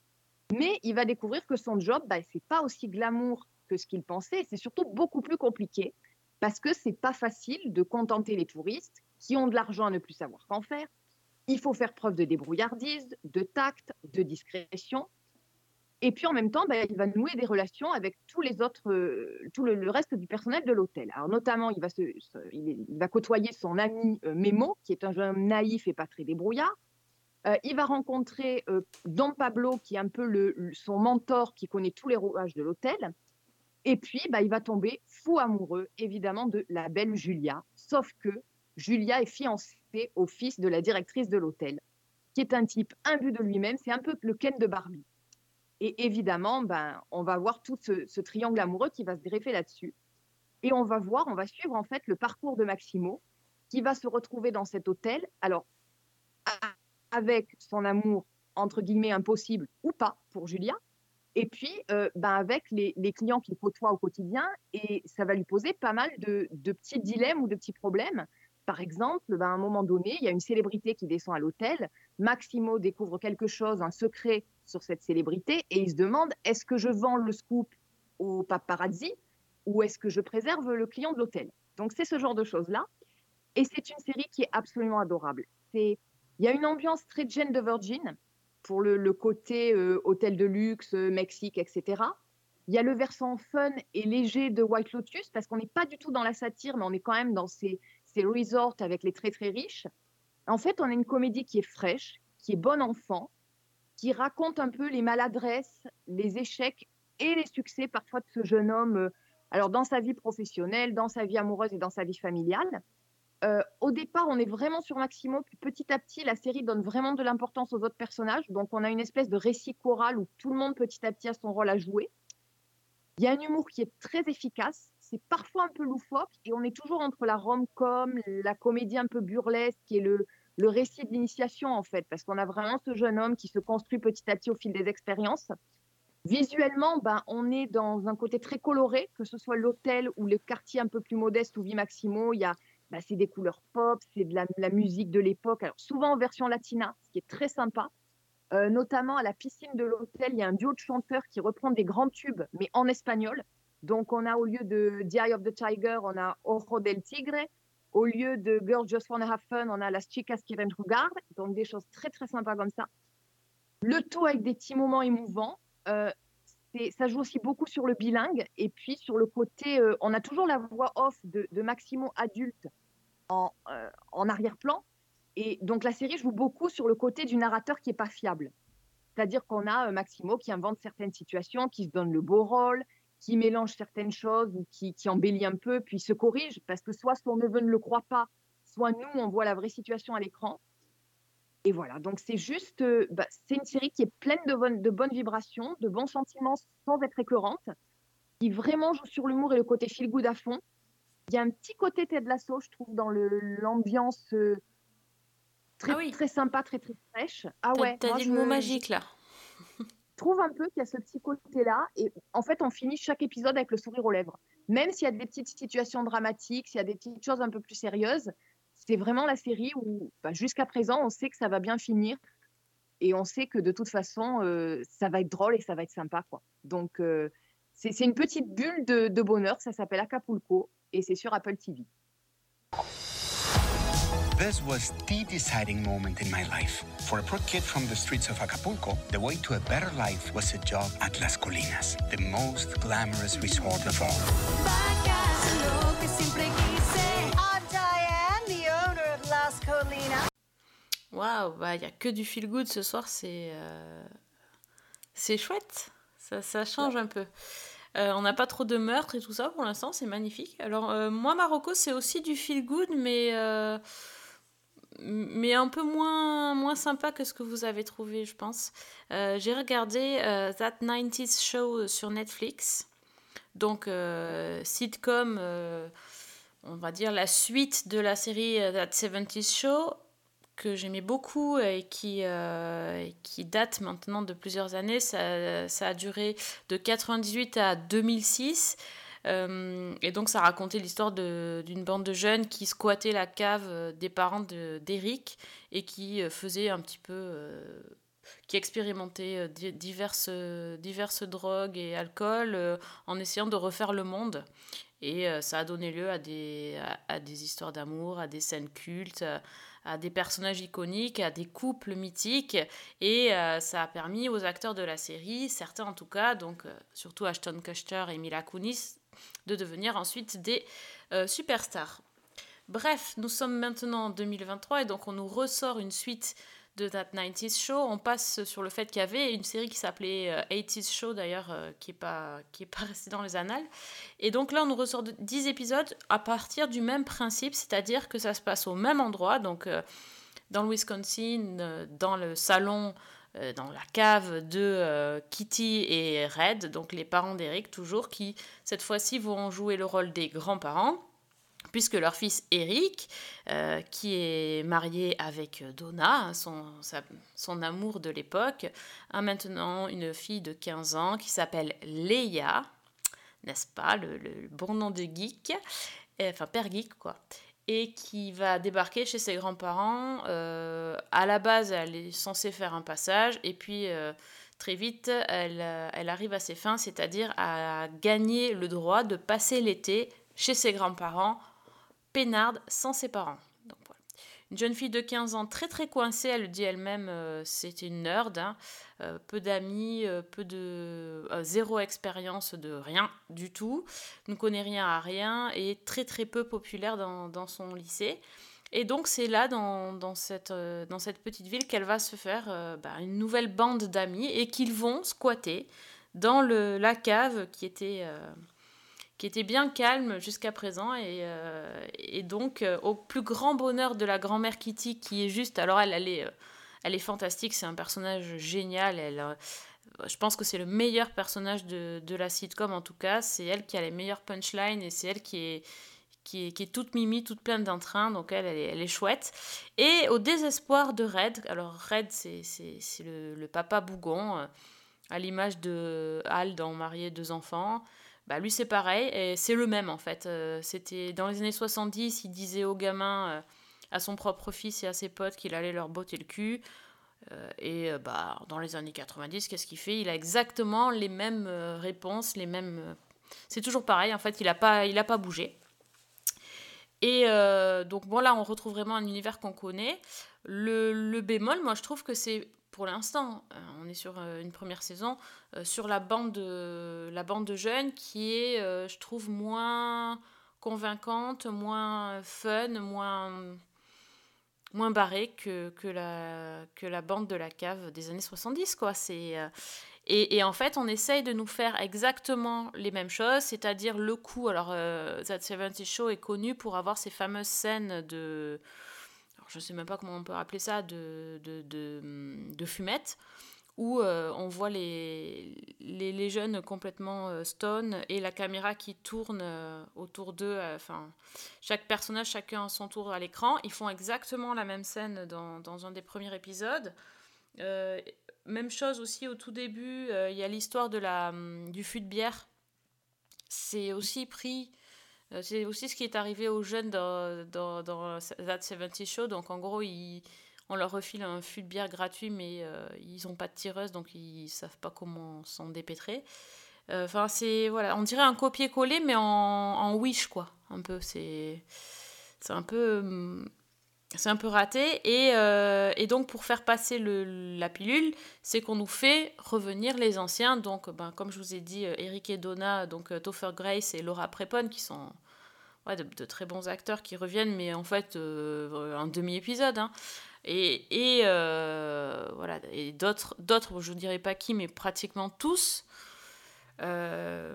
Mais il va découvrir que son job, bah, c'est pas aussi glamour que ce qu'il pensait. C'est surtout beaucoup plus compliqué parce que c'est pas facile de contenter les touristes qui ont de l'argent à ne plus savoir qu'en faire. Il faut faire preuve de débrouillardise, de tact, de discrétion. Et puis en même temps, bah, il va nouer des relations avec tous les autres, euh, tout le, reste du personnel de l'hôtel. Alors notamment, il va, côtoyer son ami euh, Memo, qui est un jeune naïf et pas très débrouillard. Euh, il va rencontrer Don Pablo, qui est un peu son mentor, qui connaît tous les rouages de l'hôtel. Et puis, bah, il va tomber fou amoureux, évidemment, de la belle Julia. Sauf que Julia est fiancée au fils de la directrice de l'hôtel, qui est un type imbu de lui-même. C'est un peu le Ken de Barbie. Et évidemment, ben, on va voir tout ce, ce triangle amoureux qui va se greffer là-dessus. Et on va voir, on va suivre en fait le parcours de Maximo, qui va se retrouver dans cet hôtel. Alors, avec son amour, entre guillemets, impossible ou pas pour Julia, et puis euh, ben, avec les, clients qu'il côtoie au quotidien, et ça va lui poser pas mal de, petits dilemmes ou de petits problèmes. Par exemple, ben, à un moment donné, il y a une célébrité qui descend à l'hôtel. Maximo découvre quelque chose, un secret sur cette célébrité, et il se demande est-ce que je vends le scoop au paparazzi ou est-ce que je préserve le client de l'hôtel? Donc c'est ce genre de choses-là. Et c'est une série qui est absolument adorable. Il y a une ambiance très Jane de Virgin pour le, côté euh, hôtel de luxe, euh, Mexique, etc. Il y a le versant fun et léger de White Lotus parce qu'on n'est pas du tout dans la satire, mais on est quand même dans ces, ces resorts avec les très très riches. En fait, on a une comédie qui est fraîche, qui est bon enfant, qui raconte un peu les maladresses, les échecs et les succès parfois de ce jeune homme, euh, alors dans sa vie professionnelle, dans sa vie amoureuse et dans sa vie familiale. Euh, au départ, on est vraiment sur Maximo, puis petit à petit, la série donne vraiment de l'importance aux autres personnages. Donc, on a une espèce de récit choral où tout le monde petit à petit a son rôle à jouer. Il y a un humour qui est très efficace, c'est parfois un peu loufoque, et on est toujours entre la rom-com, la comédie un peu burlesque et le, le récit de l'initiation, en fait, parce qu'on a vraiment ce jeune homme qui se construit petit à petit au fil des expériences. Visuellement, ben, on est dans un côté très coloré, que ce soit l'hôtel ou le quartier un peu plus modeste où vit Maximo. Il y a, ben, c'est des couleurs pop, c'est de la, musique de l'époque. Souvent en version latina, ce qui est très sympa. Euh, notamment à la piscine de l'hôtel, il y a un duo de chanteurs qui reprend des grands tubes, mais en espagnol. Donc on a au lieu de The Eye of the Tiger, on a Ojo del Tigre. Au lieu de Girls Just Wanna Have Fun, on a Las Chicas qui Ven Jugar. Donc des choses très très sympas comme ça. Le tout avec des petits moments émouvants. Euh, ça joue aussi beaucoup sur le bilingue et puis sur le côté, euh, on a toujours la voix off de Maximo adulte en, euh, en arrière-plan. Et donc la série joue beaucoup sur le côté du narrateur qui est pas fiable. C'est-à-dire qu'on a euh, Maximo qui invente certaines situations, qui se donne le beau rôle, qui mélange certaines choses ou qui, embellit un peu, puis se corrige, parce que soit son neveu ne le croit pas, soit nous, on voit la vraie situation à l'écran. Et voilà, donc c'est juste, euh, bah, c'est une série qui est pleine de, bonnes- de bonnes vibrations, de bons sentiments sans être écœurante, qui vraiment joue sur l'humour et le côté feel good à fond. Il y a un petit côté Ted Lasso, je trouve, dans l'ambiance euh, très, Ah oui. très sympa, très très fraîche. Ah ouais, t'as dit je- le mot je- magique là. (laughs) trouve un peu qu'il y a ce petit côté-là. Et en fait, on finit chaque épisode avec le sourire aux lèvres. Même s'il y a des petites situations dramatiques, s'il y a des petites choses un peu plus sérieuses, c'est vraiment la série où, bah, jusqu'à présent, on sait que ça va bien finir. Et on sait que de toute façon, euh, ça va être drôle et ça va être sympa. Quoi. Donc, euh, c'est c'est une petite bulle de, de bonheur. Ça s'appelle Acapulco et c'est sur Apple TV. This was the deciding moment in my life. For a poor kid from the streets of Acapulco, the way to a better life was a job at Las Colinas, the most glamorous resort of all. I'm Diane, the owner of Las Colinas. Waouh, bah il y a que du feel good ce soir, c'est euh, c'est chouette. Ça, ça change un peu. Euh, on n'a pas trop de meurtres et tout ça pour l'instant, c'est magnifique. Alors euh, moi Marocco, c'est aussi du feel good mais euh, mais un peu moins moins sympa que ce que vous avez trouvé, je pense. J'ai regardé That 90s Show sur Netflix. Donc sitcom on va dire la suite de la série That 70s Show que j'aimais beaucoup et qui, euh, qui date maintenant de plusieurs années. Ça, ça a duré de 98 à 2006. Euh, et donc ça racontait l'histoire d'une bande de jeunes qui squattaient la cave euh, des parents de- d'Eric et qui euh, faisaient un petit peu... qui expérimentaient di- diverses, diverses drogues et alcool euh, en essayant de refaire le monde. Et ça a donné lieu à des, à, des histoires d'amour, à des scènes cultes, à des personnages iconiques, à des couples mythiques. Et euh, ça a permis aux acteurs de la série, certains en tout cas, donc euh, surtout Ashton Kutcher et Mila Kunis, de devenir ensuite des euh, superstars. Bref, nous sommes maintenant en 2023 et donc on nous ressort une suite de That 90s Show. On passe sur le fait qu'il y avait une série qui s'appelait euh, 80s Show d'ailleurs, euh, qui n'est pas, est pas (laughs) restée dans les annales. Et donc là, on nous ressort de- 10 épisodes à partir du même principe, c'est-à-dire que ça se passe au même endroit, donc euh, dans le Wisconsin, euh, dans le salon, euh, dans la cave de euh, Kitty et Red, donc les parents d'Eric toujours, qui cette fois-ci vont jouer le rôle des grands-parents puisque leur fils Eric, euh, qui est marié avec Donna, son, son amour de l'époque, a maintenant une fille de 15 ans qui s'appelle Leia, n'est-ce pas, le, bon nom de geek, et- enfin père geek quoi, et qui va débarquer chez ses grands-parents. euh, à la base, elle est censée faire un passage, et puis euh, très vite, elle, elle arrive à ses fins, c'est-à-dire à gagner le droit de passer l'été chez ses grands-parents peinarde sans ses parents. Donc. Une jeune fille de 15 ans très très coincée, elle le dit elle-même, euh, c'était une nerd, hein. Euh, peu d'amis, euh, peu de zéro expérience de rien du tout, ne connaît rien à rien et très très peu populaire dans, son lycée. Et donc c'est là, dans, cette, petite ville, qu'elle va se faire bah, une nouvelle bande d'amis et qu'ils vont squatter dans la cave qui était... qui était bien calme jusqu'à présent et, euh, et donc euh, au plus grand bonheur de la grand-mère Kitty qui est juste alors elle elle est, euh, elle est fantastique c'est un personnage génial elle je pense que c'est le meilleur personnage de, de la sitcom en tout cas c'est elle qui a les meilleures punchlines et c'est elle qui est qui est, qui est toute mimi, toute pleine d'entrain, donc elle, elle est, chouette. Et au désespoir de Red, alors Red, c'est le, le papa bougon, à l'image de Al dans Marié deux enfants, bah, lui c'est pareil, et c'est le même en fait. Euh, C'était dans les années 70, il disait aux gamins, euh, à son propre fils et à ses potes qu'il allait leur botter le cul. Euh, et bah, dans les années 90, qu'est-ce qu'il fait? Il a exactement les mêmes réponses, les mêmes. C'est toujours pareil en fait, il n'a pas, il a pas bougé. Et donc bon là on retrouve vraiment un univers qu'on connaît. Le bémol, moi je trouve que c'est pour l'instant, euh, on est sur euh, une première saison, euh, sur la bande, de, la bande de jeunes qui est, je trouve, moins convaincante, moins fun, moins, moins barrée que, que, la, que la bande de la cave des années 70. Quoi. C'est, Et, et en fait, on essaye de nous faire exactement les mêmes choses, c'est-à-dire le coup. Alors, euh, That 70 Show est connu pour avoir ces fameuses scènes de. Je ne sais même pas comment on peut appeler ça, de, de, de, de fumette, où euh, on voit les, les, jeunes complètement euh, stone et la caméra qui tourne euh, autour d'eux. euh, Enfin, chaque personnage, chacun à son tour à l'écran. Ils font exactement la même scène dans, dans un des premiers épisodes. Même chose aussi au tout début, il y a l'histoire hum, du fût de bière. C'est aussi pris. Euh, C'est aussi ce qui est arrivé aux jeunes dans, dans, dans That 70 Show. Donc en gros, ils, on leur refile un fût de bière gratuit, mais euh, ils n'ont pas de tireuse, donc ils savent pas comment s'en dépêtrer. Euh, Enfin, c'est. Voilà, on dirait un copier-coller, mais en, Wish, quoi. Un peu. C'est. C'est un peu. hum, c'est un peu raté. Et, et donc, pour faire passer le, la pilule, c'est qu'on nous fait revenir les anciens. Donc, ben, comme je vous ai dit, Eric et Donna, donc Topher Grace et Laura Prepon, qui sont ouais, de, très bons acteurs qui reviennent, mais en fait, euh, un demi-épisode. hein. Et, euh, voilà, et d'autres, je ne dirais pas qui, mais pratiquement tous. Euh,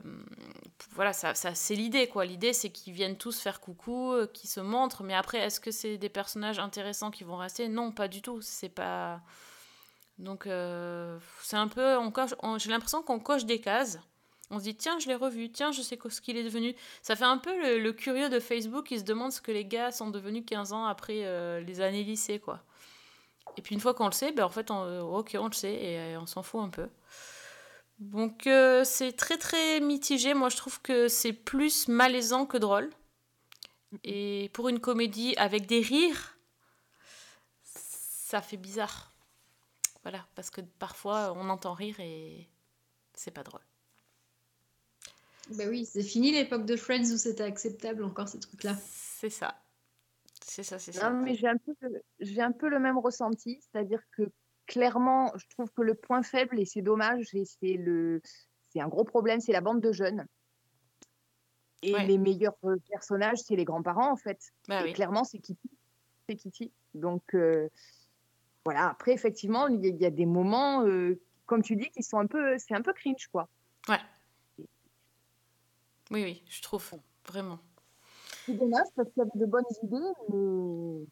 voilà, ça, ça c'est l'idée quoi. L'idée c'est qu'ils viennent tous faire coucou, qu'ils se montrent. Mais après, est-ce que c'est des personnages intéressants qui vont rester? Non, pas du tout. C'est pas. Donc c'est un peu, on- j'ai l'impression qu'on coche des cases. On se dit tiens, je l'ai revu, tiens, je sais ce qu'il est devenu. Ça fait un peu le, curieux de Facebook qui se demande ce que les gars sont devenus 15 ans après euh, les années lycée quoi. Et puis une fois qu'on le sait, ben en fait, on, euh, ok, on le sait et euh, on s'en fout un peu. Donc c'est très très mitigé. Moi je trouve que c'est plus malaisant que drôle. Et pour une comédie avec des rires, ça fait bizarre. Voilà, parce que parfois on entend rire et c'est pas drôle. Bah oui, c'est fini l'époque de Friends où c'était acceptable encore ces trucs-là. C'est ça. C'est ça, c'est ça. Non, mais j'ai un, peu, le- j'ai un peu le même ressenti, c'est-à-dire que clairement, je trouve que le point faible, et c'est dommage, et c'est le, c'est un gros problème, c'est la bande de jeunes. Et Ouais. les meilleurs euh, personnages, c'est les grands-parents, en fait. Bah et oui. clairement, c'est Kitty. C'est Kitty. Donc, euh, voilà. Après, effectivement, il y, a- il y a des moments, euh, comme tu dis, qui sont un peu, c'est un peu cringe, quoi. Ouais. Oui, oui, je trouve. Vraiment. C'est dommage parce qu'il y avait de bonnes idées,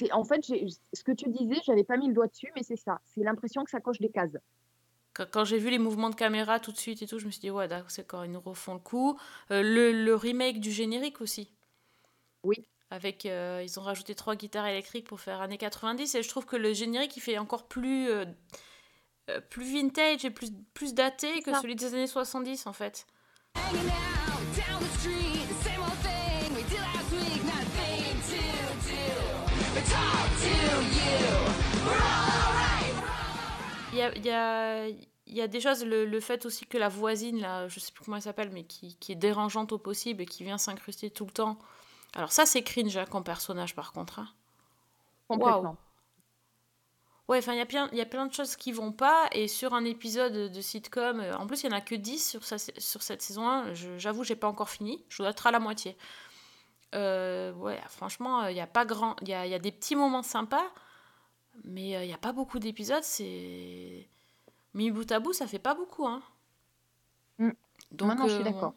mais en fait, ce que tu disais, j'avais pas mis le doigt dessus, mais c'est ça. C'est l'impression que ça coche des cases. Quand, quand j'ai vu les mouvements de caméra tout de suite et tout, je me suis dit, ouais, d'accord, c'est quand ils nous refont le coup. Euh, le, le remake du générique aussi. Oui. Avec, euh, ils ont rajouté trois guitares électriques pour faire années 90 et je trouve que le générique il fait encore plus, euh, plus vintage et plus, plus daté que celui des années 70 en fait. Il y a, il y, a, il y a des choses, le, le fait aussi que la voisine, là, je sais plus comment elle s'appelle, mais qui, qui est dérangeante au possible et qui vient s'incruster tout le temps. Alors ça c'est cringe hein, comme personnage par contre. hein. Complètement. Waouh. Ouais, enfin, il y, a plein- il y a plein de choses qui vont pas. Et sur un épisode de sitcom, euh, en plus, il n'y en a que 10 sur, sa- sur cette saison 1. je- J'avoue, j'ai pas encore fini. Je dois être à la moitié. Euh, ouais, franchement, euh, il y a pas grand. Il y a, y a des petits moments sympas, mais il n'y a pas beaucoup d'épisodes. C'est. Mis bout à bout, ça fait pas beaucoup. Hein. Mm. Donc, non, je suis d'accord.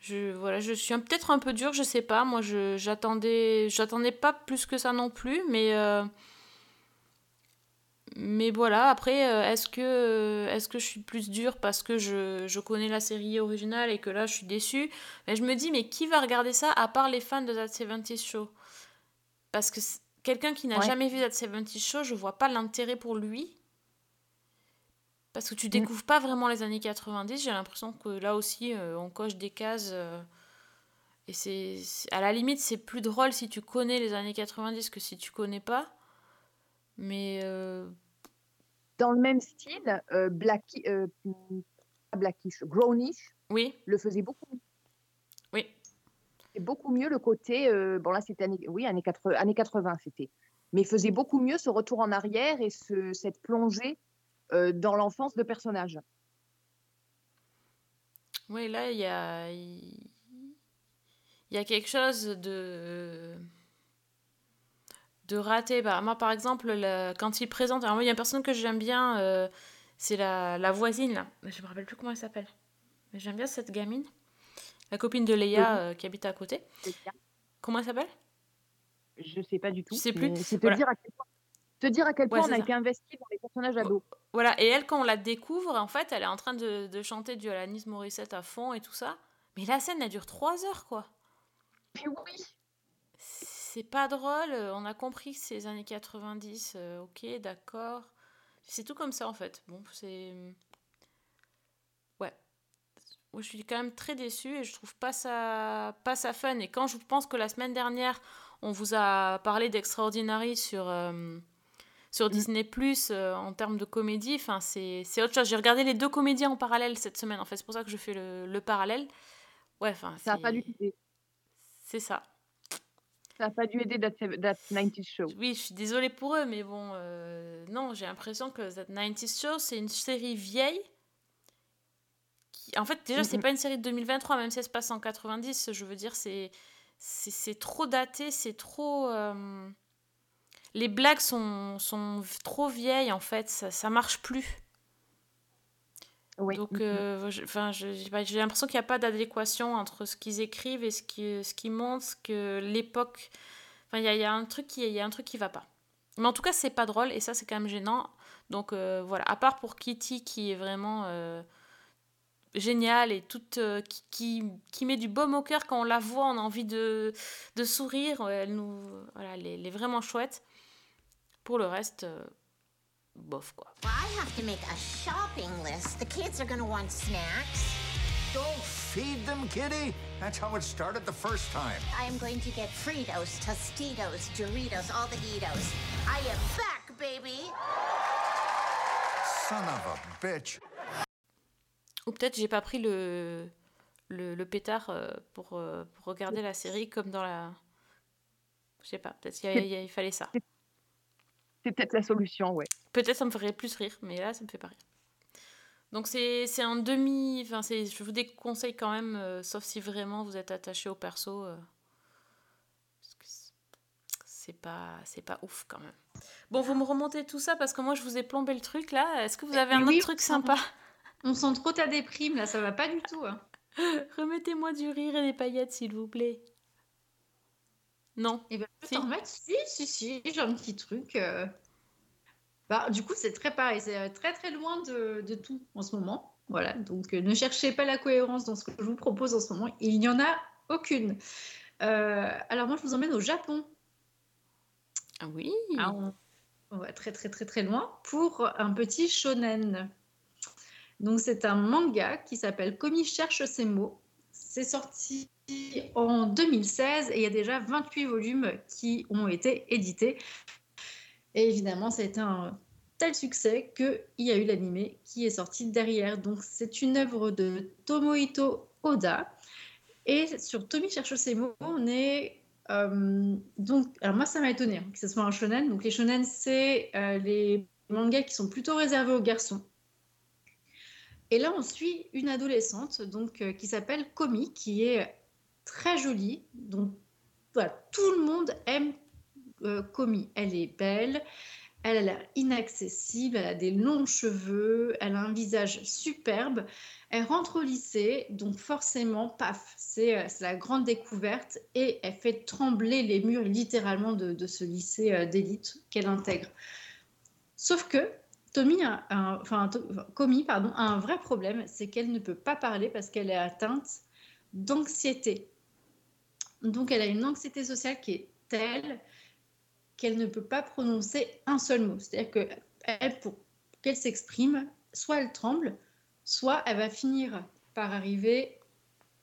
je, voilà, je suis peut-être un peu dure, je sais pas. Moi, je j'attendais, j'attendais pas plus que ça non plus, mais euh, mais voilà. Après, euh, est-ce que est-ce que je suis plus dure parce que je, je connais la série originale et que là, je suis déçue? Mais je me dis, mais qui va regarder ça à part les fans de That 70 Show? Parce que quelqu'un qui n'a Ouais. jamais vu That 70 Show, je vois pas l'intérêt pour lui. Parce que Mm. tu découvres pas vraiment les années 90, j'ai l'impression que là aussi, euh, on coche des cases. euh, et c'est, c'est- à la limite, c'est plus drôle si tu connais les années 90 que si tu connais pas. Mais euh, Dans le même style, euh, Blackie, euh, pas Blackish, Grownish oui, le faisait beaucoup mieux. oui, Et beaucoup mieux le côté, euh, bon là c'était années, oui, années 80, années 80 c'était, mais faisait beaucoup mieux ce retour en arrière et ce, cette plongée dans l'enfance de personnages. oui. Là, il y a, il y a quelque chose de de raté. Bah, moi, par exemple, le- quand il présente, alors moi, il y a une personne que j'aime bien. euh, C'est la, la voisine, là. Je me rappelle plus comment elle s'appelle. Mais j'aime bien cette gamine. La copine de Oui. euh, qui habite à côté. Comment elle s'appelle? Je sais pas du tout. Je sais plus. C'est te Voilà. dire à quel point, te dire à quel Ouais, point on a ça. été investi dans les personnages ados. Voilà, et elle, quand on la découvre, en fait, elle est en train de, de chanter du Alanis Morissette à fond et tout ça. Mais la scène, elle dure trois heures, quoi. Mais oui. C'est pas drôle, euh, on a compris que c'est les années 90, euh, ok, d'accord. C'est tout comme ça, en fait. Bon, c'est... Ouais. Je suis quand même très déçue et je trouve pas ça, pas ça fun. Et quand je pense que la semaine dernière, on vous a parlé d'Extraordinary sur, euh, sur Disney Plus en termes de comédie, enfin, c'est autre chose. J'ai regardé les deux comédies en parallèle cette semaine, en fait. C'est pour ça que je fais le, le parallèle. Ouais, enfin, Ça n'a pas aider. C'est ça. Ça n'a pas dû aider That, that 90s Show. Oui, je suis désolée pour eux, mais bon, euh, non, j'ai l'impression que That 90s Show, c'est une série vieille. Qui... En fait, déjà, c'est Mhm. pas une série de 2023, même si elle se passe en 90, je veux dire, c'est c'est c'est trop daté, c'est trop... euh, Les blagues sont, sont trop vieilles, en fait, ça, ça marche plus. Oui. Donc, Mhm. euh, enfin, j'ai l'impression qu'il n'y a pas d'adéquation entre ce qu'ils écrivent et ce qui- ce qu'ils montrent, ce que l'époque. Enfin, il y a, y a un truc qui, il y a un truc qui va pas. Mais en tout cas, c'est pas drôle et ça, c'est quand même gênant. Donc euh, voilà, à part pour Kitty qui est vraiment euh, géniale et toute euh, qui, qui, qui met du baume au cœur quand on la voit, on a envie de, de sourire. Elle nous, voilà, elle est, elle est vraiment chouette. Pour le reste, bof quoi. I have to make a shopping list. The kids are gonna want snacks. Don't feed them, kitty. That's how it started the first time. I am going to get Fritos, Tostitos, Doritos, all the Doritos. I am back, baby. Son of a bitch. Ou peut-être j'ai pas pris le, le, le pétard euh, pour, euh, pour regarder la série comme dans la. Je sais pas, peut-être qu'il fallait ça. C'est peut-être la solution, ouais. Peut-être ça me ferait plus rire, mais là ça me fait pas rire. Donc c'est un demi. Enfin, je vous déconseille quand même, euh, sauf si vraiment vous êtes attaché au perso. euh, parce que c'est- pas, pas ouf quand même. Bon, vous me remontez tout ça parce que moi je vous ai plombé le truc là. Est-ce que vous avez Mais un oui, autre truc sympa? On sent trop ta déprime là, ça va pas du tout. hein. (laughs) Remettez-moi du rire et des paillettes s'il vous plaît. Non. Et ben, je Si. Si, si, si, j'ai un petit truc. euh. Bah, du coup, c'est très pareil, c'est euh, très très loin de, de tout en ce moment. Voilà, donc euh, ne cherchez pas la cohérence dans ce que je vous propose en ce moment. Il n'y en a aucune. Euh, alors moi, je vous emmène au Japon. Ah oui. Ah, on, on va très très très très loin pour un petit shonen. Donc c'est un manga qui s'appelle Komi cherche ses mots. C'est sorti en 2016 et il y a déjà 28 volumes qui ont été édités. Et évidemment, ça a été un tel succès qu'il y a eu l'animé qui est sorti derrière. Donc c'est une œuvre de Tomohito Oda. Et sur Tommy cherche ses mots, on est euh, donc, alors moi ça m'a étonné hein, que ce soit un shonen. Donc les shonen c'est euh, les mangas qui sont plutôt réservés aux garçons. Et là on suit une adolescente donc euh, qui s'appelle Komi, qui est très jolie. Donc tout le monde aime euh, Komi. Elle est belle, elle a l'air inaccessible, elle a des longs cheveux, elle a un visage superbe. Elle rentre au lycée, donc forcément, paf, c'est euh, la grande découverte et elle fait trembler les murs littéralement de, ce lycée euh, d'élite qu'elle intègre. Sauf que Tommy a un- enfin, pardon, a un vrai problème, c'est qu'elle ne peut pas parler parce qu'elle est atteinte d'anxiété. Donc elle a une anxiété sociale qui est telle qu'elle ne peut pas prononcer un seul mot. C'est-à-dire que pour qu'elle s'exprime, soit elle tremble, soit elle va finir par arriver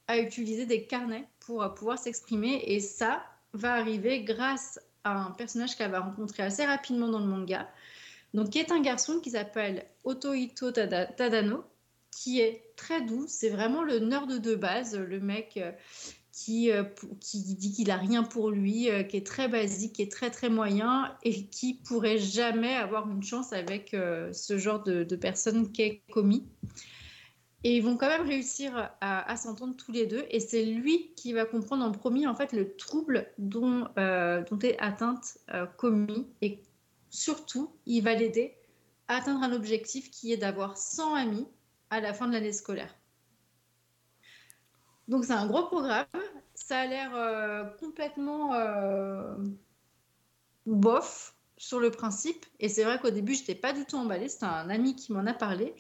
à utiliser des carnets pour pouvoir s'exprimer. Et ça va arriver grâce à un personnage qu'elle va rencontrer assez rapidement dans le manga, donc qui est un garçon qui s'appelle Otohito Tada- Tadano, qui est très doux. C'est vraiment le nerd de base, le mec euh, qui, euh, qui dit qu'il a rien pour lui, euh, qui est très basique, qui est très très moyen et qui pourrait jamais avoir une chance avec euh, ce genre de, personne qu'est commis. Et ils vont quand même réussir à, à s'entendre tous les deux. Et c'est lui qui va comprendre en premier en fait le trouble dont, dont est atteinte Komi. Et surtout, il va l'aider atteindre un objectif qui est d'avoir 100 amis à la fin de l'année scolaire. Donc c'est un gros programme. Ça a l'air euh, complètement euh, bof sur le principe. Et c'est vrai qu'au début, je n'étais pas du tout emballée. C'est un ami qui m'en a parlé.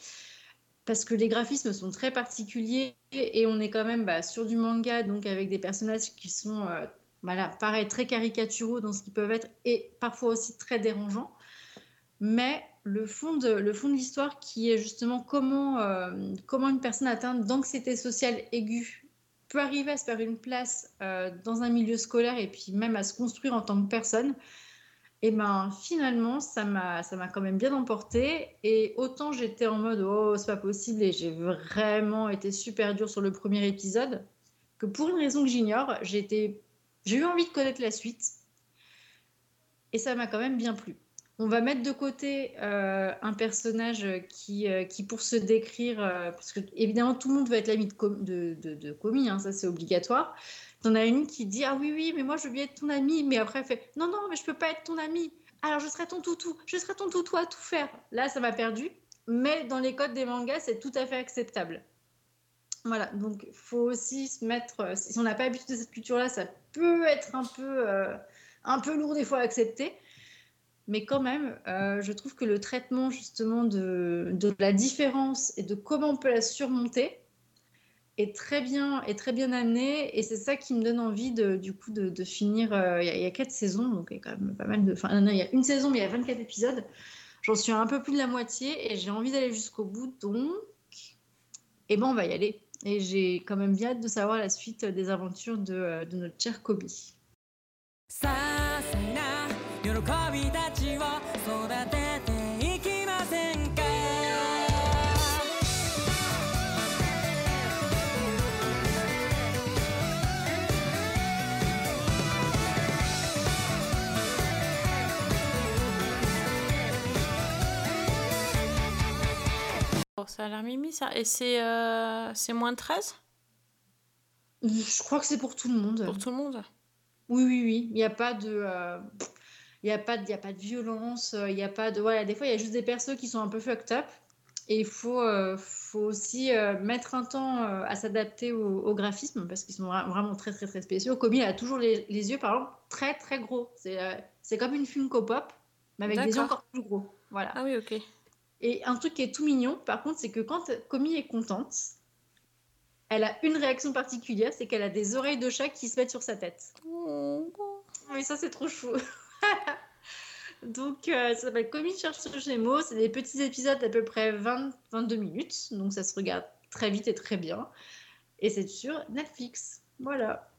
Parce que les graphismes sont très particuliers et on est quand même bah, sur du manga, donc avec des personnages qui sont, euh, voilà, pareil, très caricaturaux dans ce qu'ils peuvent être et parfois aussi très dérangeants. Mais le fond de, le fond de l'histoire qui est justement comment, euh, comment une personne atteinte d'anxiété sociale aiguë peut arriver à se faire une place euh, dans un milieu scolaire et puis même à se construire en tant que personne, et ben finalement ça m'a ça m'a quand même bien emporté et autant j'étais en mode oh c'est pas possible et j'ai vraiment été super dur sur le premier épisode que pour une raison que j'ignore j'ai eu envie de connaître la suite et ça m'a quand même bien plu. On va mettre de côté euh, un personnage qui, euh, qui, pour se décrire, euh, parce que évidemment tout le monde veut être l'ami de, Com Comi, hein, ça c'est obligatoire. T'en as une qui dit ah oui oui mais moi je veux bien être ton ami, mais après elle fait non non mais je peux pas être ton ami. Alors je serai ton toutou, je serai ton toutou à tout faire. Là ça m'a perdu, mais dans les codes des mangas c'est tout à fait acceptable. Voilà, donc faut aussi se mettre. Si on n'a pas l'habitude de cette culture-là, ça peut être un peu, un peu lourd des fois à accepter. Mais quand même, euh, je trouve que le traitement justement de, de, la différence et de comment on peut la surmonter est très bien, est très bien amené. Et c'est ça qui me donne envie de, du coup de, de finir. Euh, il, y a, il, y a, quatre saisons, donc il y a quand même pas mal de. Enfin, non, il y a une saison, mais il y a 24 épisodes. J'en suis un peu plus de la moitié et j'ai envie d'aller jusqu'au bout. Donc, et ben, on va y aller. Et j'ai quand même bien hâte de savoir la suite des aventures de, de notre cher Kobe. 喜びたちを育 Ça a l'air mimi ça. Et c'est euh, moins de 13 Je crois que c'est pour tout le monde. Pour tout le monde? Oui, oui, oui. Il n'y a pas de. Euh il n'y a, pas de, a pas de violence, il n'y a pas de... Voilà, des fois, il y a juste des persos qui sont un peu fucked up. Et il faut, euh, faut aussi euh, mettre un temps euh, à s'adapter au, au, graphisme parce qu'ils sont vraiment très, très, très spéciaux. Komi a toujours les, les, yeux, par exemple, très, très gros. C'est comme une Funko Pop, mais avec des yeux encore plus gros. Voilà. Ah oui, ok. Et un truc qui est tout mignon, par contre, c'est que quand Komi est contente, elle a une réaction particulière, c'est qu'elle a des oreilles de chat qui se mettent sur sa tête. Oh. Oui, ça, c'est trop chou. (laughs) donc, euh, ça s'appelle Comic cherche ce Gémeaux. C'est des petits épisodes d'à peu près 20-22 minutes. Donc, ça se regarde très vite et très bien. Et c'est sur Netflix. Voilà.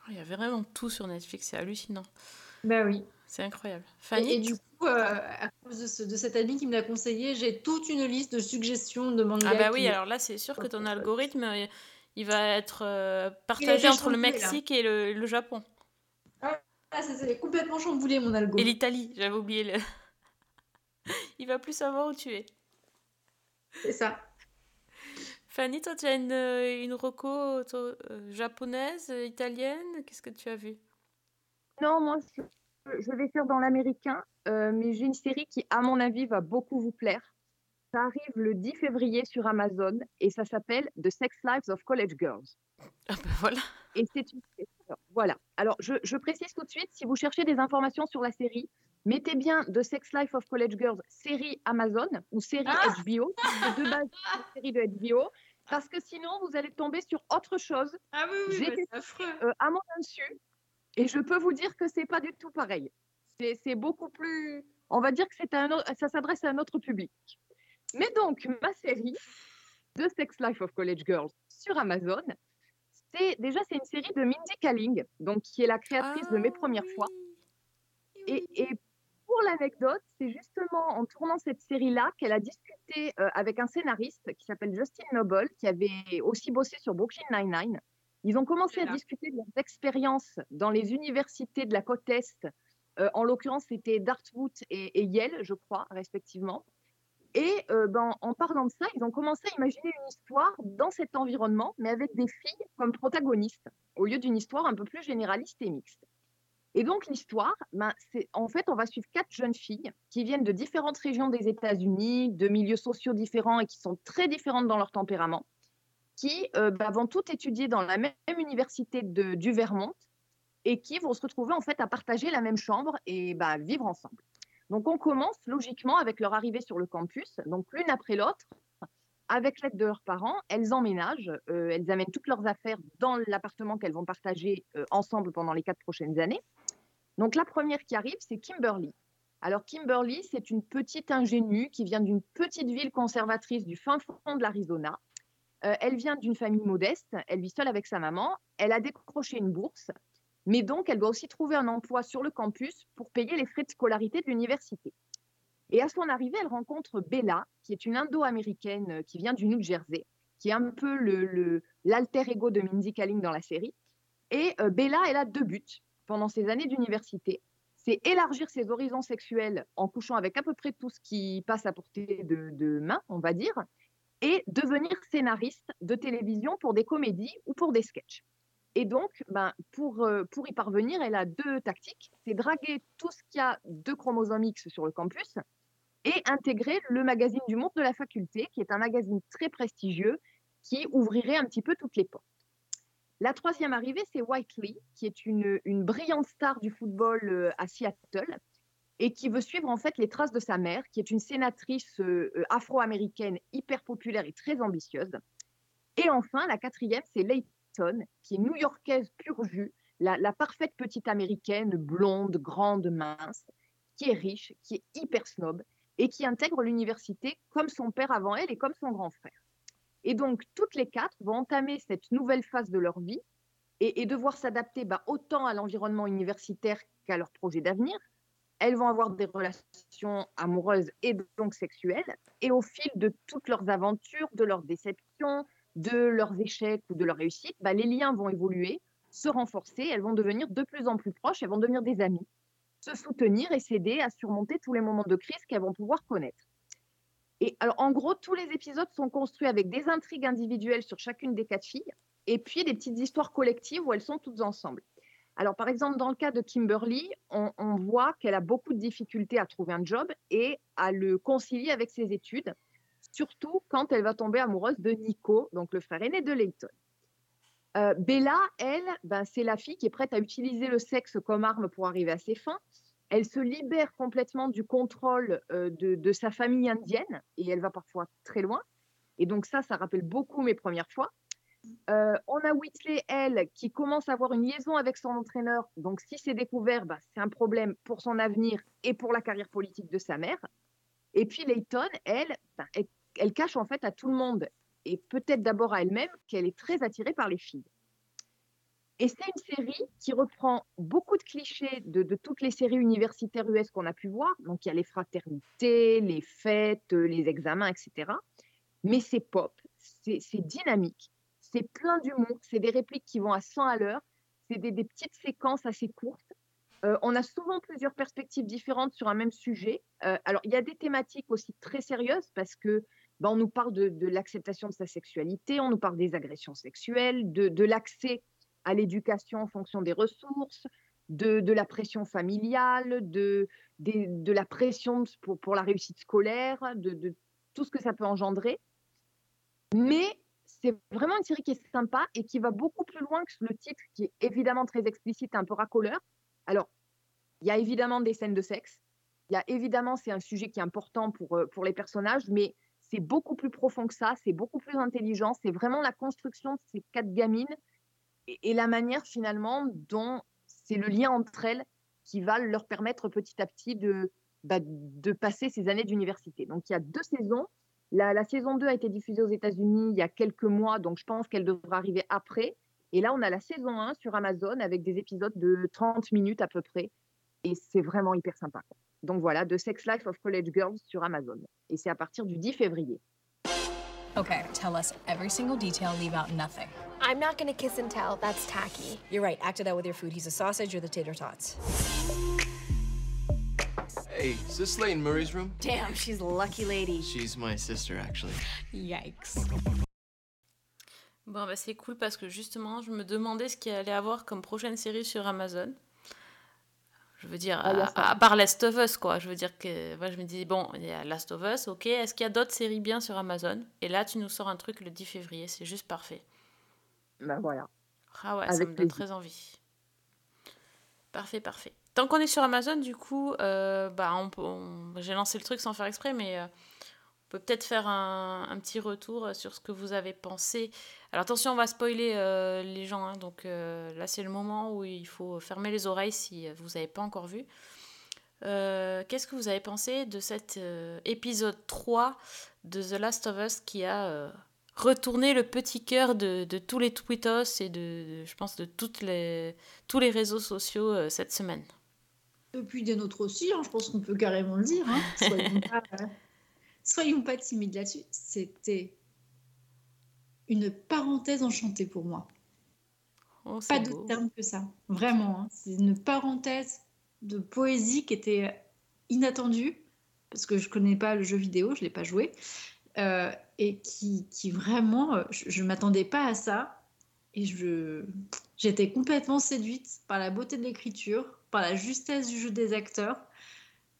Oh, il y avait vraiment tout sur Netflix. C'est hallucinant. Ben oui. C'est incroyable. Fanny, et, et, du coup, euh, à cause de, ce, de cet ami qui me l'a conseillé, j'ai toute une liste de suggestions de mangas. Ah bah oui, alors là, c'est sûr que ton algorithme, il va être euh, partagé entre le Mexique là. et le, le Japon. Ah, ça s'est complètement chamboulé mon algo. Et l'Italie, j'avais oublié le. (laughs) Il va plus savoir où tu es. C'est ça. Fanny, toi, tu as une, une reco toi, euh, japonaise, italienne? Qu'est-ce que tu as vu? Non, moi, je, je, vais faire dans l'américain, euh, mais j'ai une série qui, à mon avis, va beaucoup vous plaire. Ça arrive le 10 février sur Amazon et ça s'appelle The Sex Lives of College Girls. Ah ben voilà. Et c'est une voilà. Alors, je, je, précise tout de suite, si vous cherchez des informations sur la série, mettez bien The Sex Life of College Girls, série Amazon ou série ah HBO, de base une série de HBO, parce que sinon, vous allez tomber sur autre chose. Ah oui, oui, J'étais euh, à mon insu, et je peux vous dire que c'est pas du tout pareil. C'est beaucoup plus... On va dire que un, ça s'adresse à un autre public. Mais donc, ma série, The Sex Life of College Girls, sur Amazon, c'est déjà c'est une série de Mindy Kaling, donc qui est la créatrice ah, de Mes Premières oui. Fois. Et, et, pour l'anecdote, c'est justement en tournant cette série-là qu'elle a discuté euh, avec un scénariste qui s'appelle Justin Noble, qui avait aussi bossé sur Brooklyn Nine-Nine. Ils ont commencé à discuter de leurs expériences dans les universités de la côte Est. Euh, en l'occurrence, c'était Dartmouth et, et, Yale, je crois, respectivement. Et euh, ben, en parlant de ça, ils ont commencé à imaginer une histoire dans cet environnement, mais avec des filles comme protagonistes, au lieu d'une histoire un peu plus généraliste et mixte. Et donc l'histoire, ben, c'est en fait, on va suivre quatre jeunes filles qui viennent de différentes régions des États-Unis, de milieux sociaux différents et qui sont très différentes dans leur tempérament, qui euh, ben, vont toutes étudier dans la même université du Vermont et qui vont se retrouver en fait à partager la même chambre et ben, vivre ensemble. Donc on commence logiquement avec leur arrivée sur le campus, donc l'une après l'autre, avec l'aide de leurs parents, elles emménagent, euh, elles amènent toutes leurs affaires dans l'appartement qu'elles vont partager euh, ensemble pendant les quatre prochaines années. Donc la première qui arrive, c'est Kimberly. Alors Kimberly, c'est une petite ingénue qui vient d'une petite ville conservatrice du fin fond de l'Arizona. Euh, elle vient d'une famille modeste, elle vit seule avec sa maman, elle a décroché une bourse, mais donc elle doit aussi trouver un emploi sur le campus pour payer les frais de scolarité de l'université. Et à son arrivée, elle rencontre Bella, qui est une Indo-américaine euh, qui vient du New Jersey, qui est un peu l'alter ego de Mindy Kaling dans la série. Et euh, Bella, elle a deux buts pendant ses années d'université. C'est élargir ses horizons sexuels en couchant avec à peu près tout ce qui passe à portée de, de main, on va dire, et devenir scénariste de télévision pour des comédies ou pour des sketchs. Et donc, ben, pour, euh, pour y parvenir, elle a deux tactiques. C'est draguer tout ce qu'il y a de chromosomes X sur le campus et intégrer le magazine du monde de la faculté, qui est un magazine très prestigieux qui ouvrirait un petit peu toutes les portes. La troisième arrivée, c'est Whiteley, qui est une, brillante star du football euh, à Seattle et qui veut suivre en fait les traces de sa mère, qui est une sénatrice euh, afro-américaine hyper populaire et très ambitieuse. Et enfin, la quatrième, c'est Layton, qui est new-yorkaise pur jus, la, parfaite petite américaine, blonde, grande, mince, qui est riche, qui est hyper snob et qui intègre l'université comme son père avant elle et comme son grand frère. Et donc, toutes les quatre vont entamer cette nouvelle phase de leur vie et, et devoir s'adapter bah, autant à l'environnement universitaire qu'à leur projet d'avenir. Elles vont avoir des relations amoureuses et donc sexuelles. Et au fil de toutes leurs aventures, de leurs déceptions, de leurs échecs ou de leurs réussites, bah, les liens vont évoluer, se renforcer, elles vont devenir de plus en plus proches, elles vont devenir des amies se soutenir et s'aider à surmonter tous les moments de crise qu'elles vont pouvoir connaître. Et en gros, tous les épisodes sont construits avec des intrigues individuelles sur chacune des quatre filles, et puis des petites histoires collectives où elles sont toutes ensemble. Alors, par exemple, dans le cas de Kimberly, on, voit qu'elle a beaucoup de difficultés à trouver un job et à le concilier avec ses études, surtout quand elle va tomber amoureuse de Nico, donc le frère aîné de Layton. Euh, Bella, elle, ben, c'est la fille qui est prête à utiliser le sexe comme arme pour arriver à ses fins. Elle se libère complètement du contrôle euh, de, sa famille indienne et elle va parfois très loin. Et donc ça, ça rappelle beaucoup mes premières fois. Euh, on a Whitley, elle, qui commence à avoir une liaison avec son entraîneur. Donc si c'est découvert, ben, c'est un problème pour son avenir et pour la carrière politique de sa mère. Et puis Layton, elle, ben, elle, elle cache en fait à tout le monde et peut-être d'abord à elle-même qu'elle est très attirée par les filles. Et c'est une série qui reprend beaucoup de clichés de, de toutes les séries universitaires US qu'on a pu voir. Donc il y a les fraternités, les fêtes, les examens, etc. Mais c'est pop, c'est dynamique, c'est plein d'humour, c'est des répliques qui vont à 100 à l'heure, c'est des, petites séquences assez courtes. Euh, on a souvent plusieurs perspectives différentes sur un même sujet. Euh, alors il y a des thématiques aussi très sérieuses parce que ben, on nous parle de, l'acceptation de sa sexualité, on nous parle des agressions sexuelles, de, l'accès à l'éducation en fonction des ressources, de, la pression familiale, de la pression pour, pour, la réussite scolaire, de, tout ce que ça peut engendrer. Mais c'est vraiment une série qui est sympa et qui va beaucoup plus loin que le titre, qui est évidemment très explicite, un peu racoleur. Alors, il y a évidemment des scènes de sexe. Il y a évidemment, c'est un sujet qui est important pour, euh, pour les personnages, mais c'est beaucoup plus profond que ça, c'est beaucoup plus intelligent, c'est vraiment la construction de ces quatre gamines et, la manière finalement dont c'est le lien entre elles qui va leur permettre petit à petit de, bah, de passer ces années d'université. Donc il y a deux saisons. La, la, saison 2 a été diffusée aux États-Unis il y a quelques mois, donc je pense qu'elle devra arriver après. Et là, on a la saison 1 sur Amazon avec des épisodes de 30 minutes à peu près. Et c'est vraiment hyper sympa. Donc voilà, The Sex Life of College Girls sur Amazon. Et c'est à partir du 10 février. Okay, tell us every single detail, leave out nothing. I'm not gonna kiss and tell, that's tacky. You're right, act it out with your food. He's a sausage, you're the tater tots. Hey, is this Leighton Murray's room? Damn, she's a lucky lady. She's my sister, actually. Yikes. Bon, bah c'est cool parce que justement, je me demandais ce qu'il allait avoir comme prochaine série sur Amazon. Je veux dire, Ah, à, à part Last of Us, quoi. Je veux dire que moi, je me dis, bon, il y a Last of Us, ok. Est-ce qu'il y a d'autres séries bien sur Amazon? Et là, tu nous sors un truc le 10 février, c'est juste parfait. Ben voilà. Ah ouais, ça me donne plaisir. très envie. Parfait, parfait. Tant qu'on est sur Amazon, du coup, euh, bah, on j'ai lancé le truc sans faire exprès, mais euh, on peut peut-être faire un, petit retour euh, sur ce que vous avez pensé. Alors attention, on va spoiler les gens, hein, donc là c'est le moment où il faut fermer les oreilles si vous n'avez pas encore vu. Qu'est-ce que vous avez pensé de cet épisode 3 de The Last of Us qui a retourné le petit cœur de, tous les tweetos et de, je pense, de toutes les, tous les réseaux sociaux cette semaine? Et puis des nôtres aussi, hein, je pense qu'on peut carrément le dire. hein. (laughs) Soyons, pas, euh, soyons pas timides là-dessus. C'était une parenthèse enchantée pour moi. Oh, Pas beau. terme que ça. Vraiment. hein. C'est une parenthèse de poésie qui était inattendue, parce que je connais pas le jeu vidéo, je l'ai pas joué, euh, et qui, qui vraiment, euh, je, ne m'attendais pas à ça. Et j'étais complètement séduite par la beauté de l'écriture, par la justesse du jeu des acteurs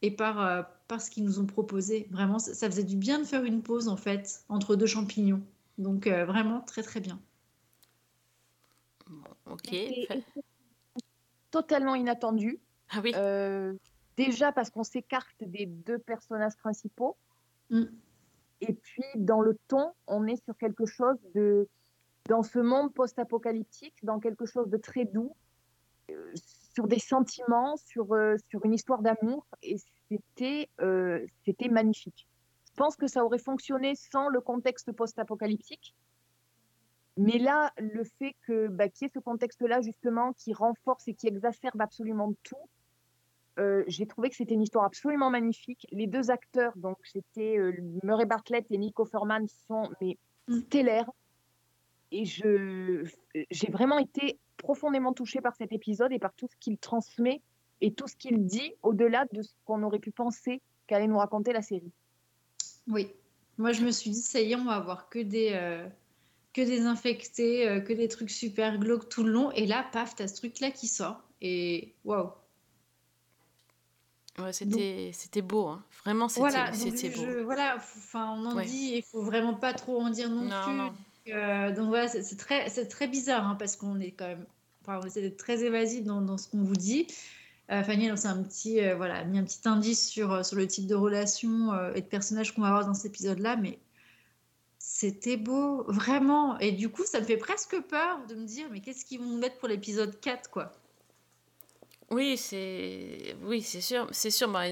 et par, euh, par ce qu'ils nous ont proposé. Vraiment, ça, ça faisait du bien de faire une pause en fait entre deux champignons. Donc euh, vraiment très très bien. Ok. Et- Totalement inattendu. Ah oui. Euh, déjà parce qu'on s'écarte des deux personnages principaux. Mm. Et puis, dans le ton, on est sur quelque chose de. Dans ce monde post-apocalyptique, dans quelque chose de très doux, euh, sur des sentiments, sur, euh, sur une histoire d'amour. Et c'était euh, c'était magnifique. Je pense que ça aurait fonctionné sans le contexte post-apocalyptique. Mais là, le fait que bah, qu'il y ait ce contexte-là, justement, qui renforce et qui exacerbe absolument tout, euh, j'ai trouvé que c'était une histoire absolument magnifique. Les deux acteurs, donc c'était Murray Bartlett et Nick Offerman, sont mais stellaires. Et je, j'ai vraiment été profondément touchée par cet épisode et par tout ce qu'il transmet et tout ce qu'il dit au-delà de ce qu'on aurait pu penser qu'allait nous raconter la série. Oui. Moi, je me suis dit, ça y est, on va avoir que des, euh, que des infectés, euh, que des trucs super glauques tout le long. Et là, paf, t'as ce truc-là qui sort. Et waouh. Ouais, c'était c'était beau, hein. Vraiment, c'était Voilà, donc c'était beau. je- voilà, enfin, on en Ouais. dit, il faut vraiment pas trop en dire non, Non, plus. non. Donc, euh, donc voilà, c'est très, c'est très bizarre hein, parce qu'on est quand même, enfin, on essaie d'être très évasif dans, dans ce qu'on vous dit. Euh, Fanny a un petit, euh, voilà, a mis un petit indice sur, euh, sur le type de relation et de personnage qu'on va avoir dans cet épisode-là, mais c'était beau, vraiment. Et du coup, ça me fait presque peur de me dire, mais qu'est-ce qu'ils vont nous mettre pour l'épisode 4, quoi? Oui, c'est oui, c'est sûr, c'est sûr. bah,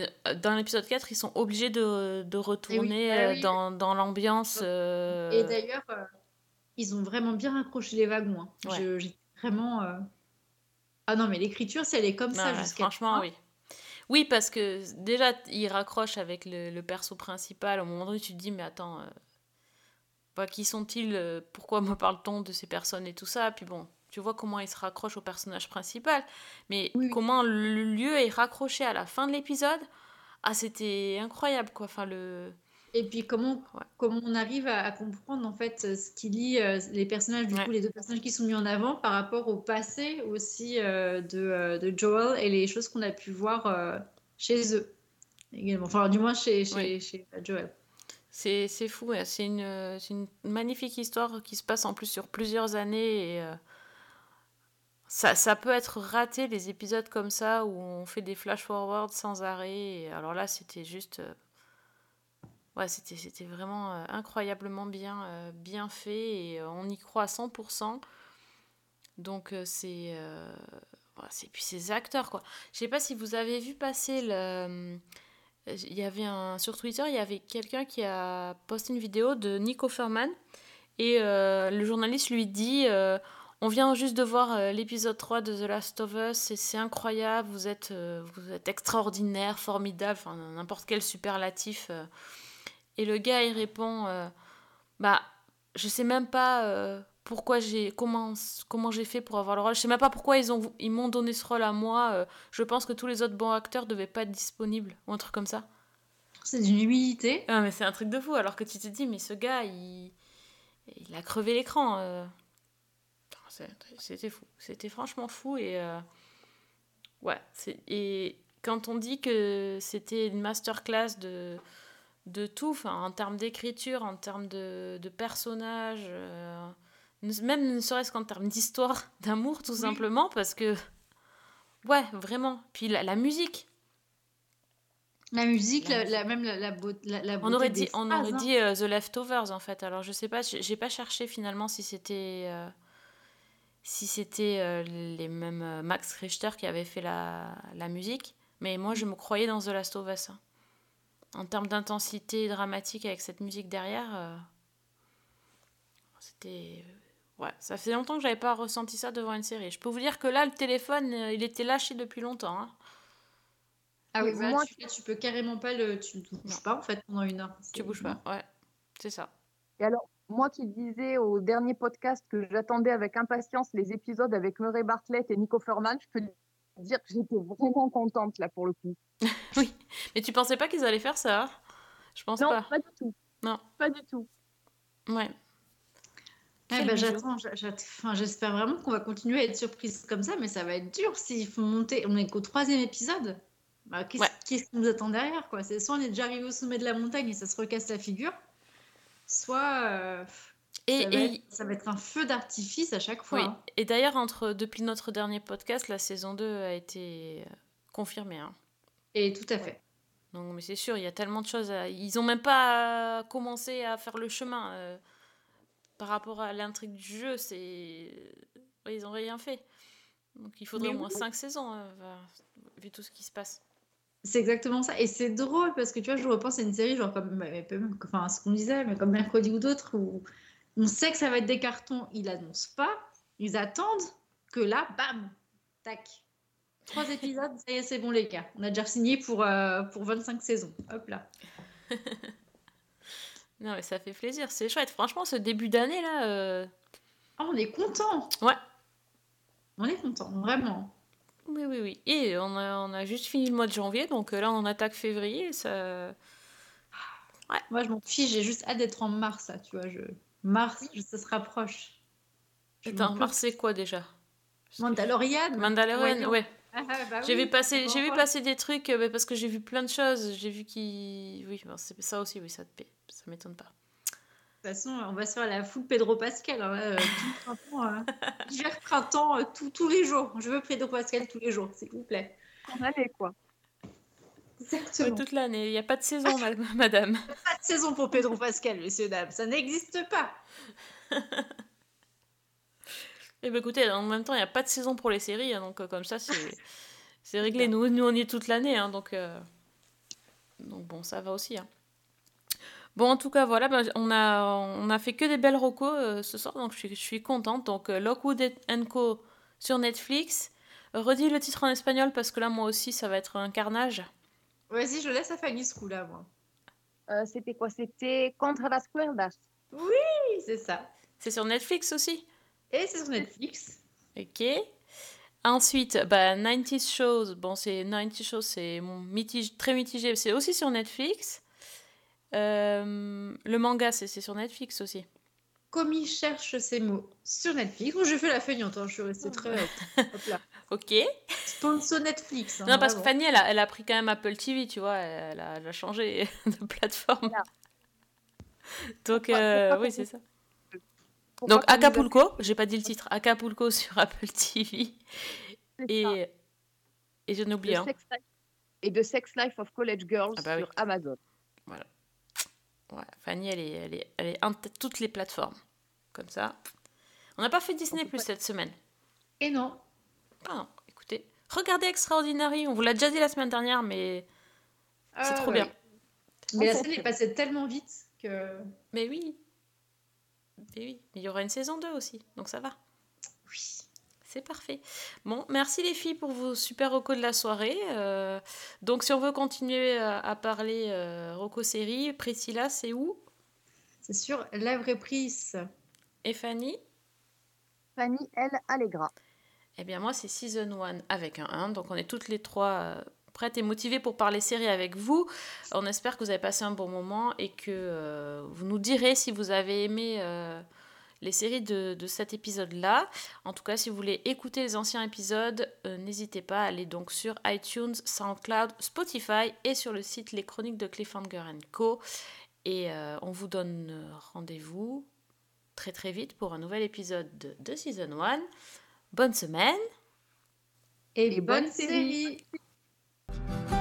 dans l'épisode 4, ils sont obligés de, de retourner bah oui. dans, dans l'ambiance. euh, Et d'ailleurs, ils ont vraiment bien accroché les wagons. hein. Ouais. Je- J'ai vraiment. euh, Ah non, mais l'écriture, si elle est comme non, ça ouais, jusqu'à. franchement, oui. Oui, parce que déjà, il raccroche avec le, le perso principal. Au moment donné, tu te dis, mais attends, euh, bah, qui sont-ils euh, Pourquoi me parle-t-on de ces personnes et tout ça? Puis bon, tu vois comment il se raccroche au personnage principal. Mais comment le lieu est raccroché à la fin de l'épisode? Ah, c'était incroyable, quoi. Enfin, le... Et puis comment, comment on arrive à, à comprendre en fait ce qui lie euh, les personnages, du coup les deux personnages qui sont mis en avant par rapport au passé aussi euh, de, euh, de Joel et les choses qu'on a pu voir chez eux également. Enfin, du moins chez, chez, Joel. C'est c'est fou, c'est une, c'est une magnifique histoire qui se passe en plus sur plusieurs années et ça, ça peut être raté les épisodes comme ça où on fait des flash forward sans arrêt. Et alors là, c'était juste, c'était vraiment euh, incroyablement bien, euh, bien fait et euh, on y croit à 100%. Donc c'est, voilà, c'est puis ces acteurs quoi. Je sais pas si vous avez vu passer le il y avait sur Twitter, il y avait quelqu'un qui a posté une vidéo de Nick Offerman et le journaliste lui dit on vient juste de voir l'épisode 3 de The Last of Us et c'est incroyable, vous êtes vous êtes extraordinaire, formidable, enfin n'importe quel superlatif. Et le gars il répond euh, bah je sais même pas euh, pourquoi j'ai comment comment j'ai fait pour avoir le rôle. Je sais même pas pourquoi ils ont ils m'ont donné ce rôle à moi. euh, je pense que tous les autres bons acteurs devaient pas être disponibles ou un truc comme ça. C'est d'une humilité. Ah mais c'est un truc de fou alors que tu te dis mais ce gars il il a crevé l'écran. euh. C'était fou. C'était franchement fou et euh, Ouais, c'est- et quand on dit que c'était une masterclass de, de tout, enfin, en termes d'écriture, en termes de, de personnages, euh, même ne serait-ce qu'en termes d'histoire, (laughs) d'amour, tout simplement, parce que. Ouais, vraiment. Puis la, la musique. La musique, la, la- même la, la, beau- la, la On beauté aurait des dit, on aurait hein. dit euh, The Leftovers, en fait. Alors, je sais pas, j'ai pas cherché finalement si c'était. euh, si c'était les mêmes Max Richter qui avait fait la, la musique. Mais moi, je me croyais dans The Last of Us. hein. En termes d'intensité dramatique avec cette musique derrière, euh, c'était. Ouais, ça fait longtemps que j'avais pas ressenti ça devant une série. Je peux vous dire que là, le téléphone, euh, il était lâché depuis longtemps. hein. Ah oui, bah, moi- tu, tu peux carrément pas le. Tu ne bouges pas en fait pendant une heure. Tu bouges pas, ouais, c'est ça. Et alors, moi qui disais au dernier podcast que j'attendais avec impatience les épisodes avec Murray Bartlett et Nico Furman, je peux te dire que j'étais vraiment contente là pour le coup. (laughs) Mais tu pensais pas qu'ils allaient faire ça? Hein Je pense Non, pas. pas du tout. Non. Pas du tout. Ouais. Bah, bijou. j'attends, j'espère vraiment qu'on va continuer à être surprise comme ça, mais ça va être dur s'ils font monter. On est qu'au troisième épisode. Bah, qu'est-ce, Ouais. qu'est-ce qui nous attend derrière quoi? C'est soit on est déjà arrivé au sommet de la montagne et ça se recasse la figure, soit euh, Et, ça, va et- être, ça va être un feu d'artifice à chaque fois. oui. hein. Et d'ailleurs, entre depuis notre dernier podcast, la saison 2 a été euh, confirmée. hein. Et tout à fait. Donc, mais c'est sûr, il y a tellement de choses. à- Ils ont même pas commencé à faire le chemin euh, par rapport à l'intrigue du jeu. C'est, Ouais, ils ont rien fait. Donc, il faudrait Mais au moins oui. 5 saisons, euh, vu tout ce qui se passe. C'est exactement ça. Et c'est drôle parce que tu vois, je repense à une série, genre comme, enfin, ce qu'on disait, mais comme Mercredi ou d'autres, où on sait que ça va être des cartons, ils l'annoncent pas, ils attendent que là, bam, tac. Trois (laughs) épisodes, ça y est, c'est bon les gars. On a déjà signé pour, euh, pour 25 saisons. Hop là. (laughs) Non, mais ça fait plaisir, c'est chouette. Franchement, ce début d'année là. euh, Oh, on est content. Ouais. On est content, vraiment. Oui, oui, oui. Et on a, on a juste fini le mois de janvier, donc euh, là on attaque février. Ça... Moi, je m'en fiche, j'ai juste hâte d'être en mars, là, tu vois. Je... Mars, je- ça se rapproche. Je Attends, Mars, c'est quoi déjà? Mandalorian. Mandalorian, ouais. Ah, ah, bah j'ai oui, vu passer, on j'ai vu passer des trucs euh, bah, parce que j'ai vu plein de choses. J'ai vu qui, oui, bon, c'est ça aussi, oui, ça te paie, ça m'étonne pas. De toute façon, on va se faire la full Pedro Pascal. hein, euh, tout le printemps, euh, (laughs) hiver, printemps, euh, tout- tous les jours. Je veux Pedro Pascal tous les jours, s'il vous plaît. Allez, quoi. Exactement. Toute l'année, il n'y a pas de saison, ma- (laughs) madame. Pas de saison pour Pedro Pascal, messieurs, dames. Ça n'existe pas. (laughs) Et ben écoutez, en même temps, il n'y a pas de saison pour les séries, hein, donc euh, comme ça, c'est, (laughs) réglé. Nous, nous, on y est toute l'année, hein, donc, euh, donc bon, ça va aussi. hein. Bon, en tout cas, voilà, ben, on, a, on a fait que des belles recos euh, ce soir, donc je suis, je suis contente. Donc, euh, Lockwood Co. sur Netflix. Redis le titre en espagnol parce que là, moi aussi, ça va être un carnage. Vas-y, je laisse à Fanny ce coup-là, moi. Euh, C'était quoi? C'était Contre las cuerdas. Oui, c'est ça. C'est sur Netflix aussi? Et c'est sur Netflix. Ok. Ensuite, bah, 90 Shows. Bon, c'est 90 Shows, c'est mitige, très mitigé. C'est aussi sur Netflix. Euh, le manga, c'est c'est sur Netflix aussi. Commis cherche ses mots sur Netflix. Moi, j'ai fait la feignante, hein, je suis restée très. Hop là. (laughs) Ok. Sponsor Netflix. hein, non, parce que. Fanny, elle a, elle a pris quand même Apple TV, tu vois. Elle a, elle a changé (laughs) de plateforme. Donc, euh, oui, c'est ça. Donc, Acapulco, j'ai pas dit le titre. Acapulco (laughs) sur Apple TV. Et, et j'en ai oublié The un. Sex Life- Et The Sex Life of College Girls Ah bah oui. sur Amazon. Voilà. Ouais, Fanny, elle est, elle est, est toutes les plateformes. Comme ça. On n'a pas fait Disney Plus cette semaine. Et non. Ah non, écoutez. Regardez Extraordinary. On vous l'a déjà dit la semaine dernière, mais c'est Ah, trop ouais. bien. Mais la scène est passée tellement vite que. Mais oui. Mais oui. Mais il y aura une saison 2 aussi. Donc ça va. Oui. C'est parfait. Bon, merci les filles pour vos super recos de la soirée. Euh, donc si on veut continuer à, à parler euh, série, Priscilla, c'est où? C'est sûr, la vraie prise. Et Fanny? Fanny L. Allegra. Eh bien, moi, c'est Season 1 avec un 1. Donc, on est toutes les trois euh, prêtes et motivées pour parler série avec vous. On espère que vous avez passé un bon moment et que euh, vous nous direz si vous avez aimé euh, les séries de, de cet épisode-là. En tout cas, si vous voulez écouter les anciens épisodes, euh, n'hésitez pas à aller donc sur iTunes, SoundCloud, Spotify et sur le site Les Chroniques de Cliffhanger Co. Et euh, on vous donne rendez-vous très très vite pour un nouvel épisode de, de Season 1. Bonne semaine Et, bonne série. série.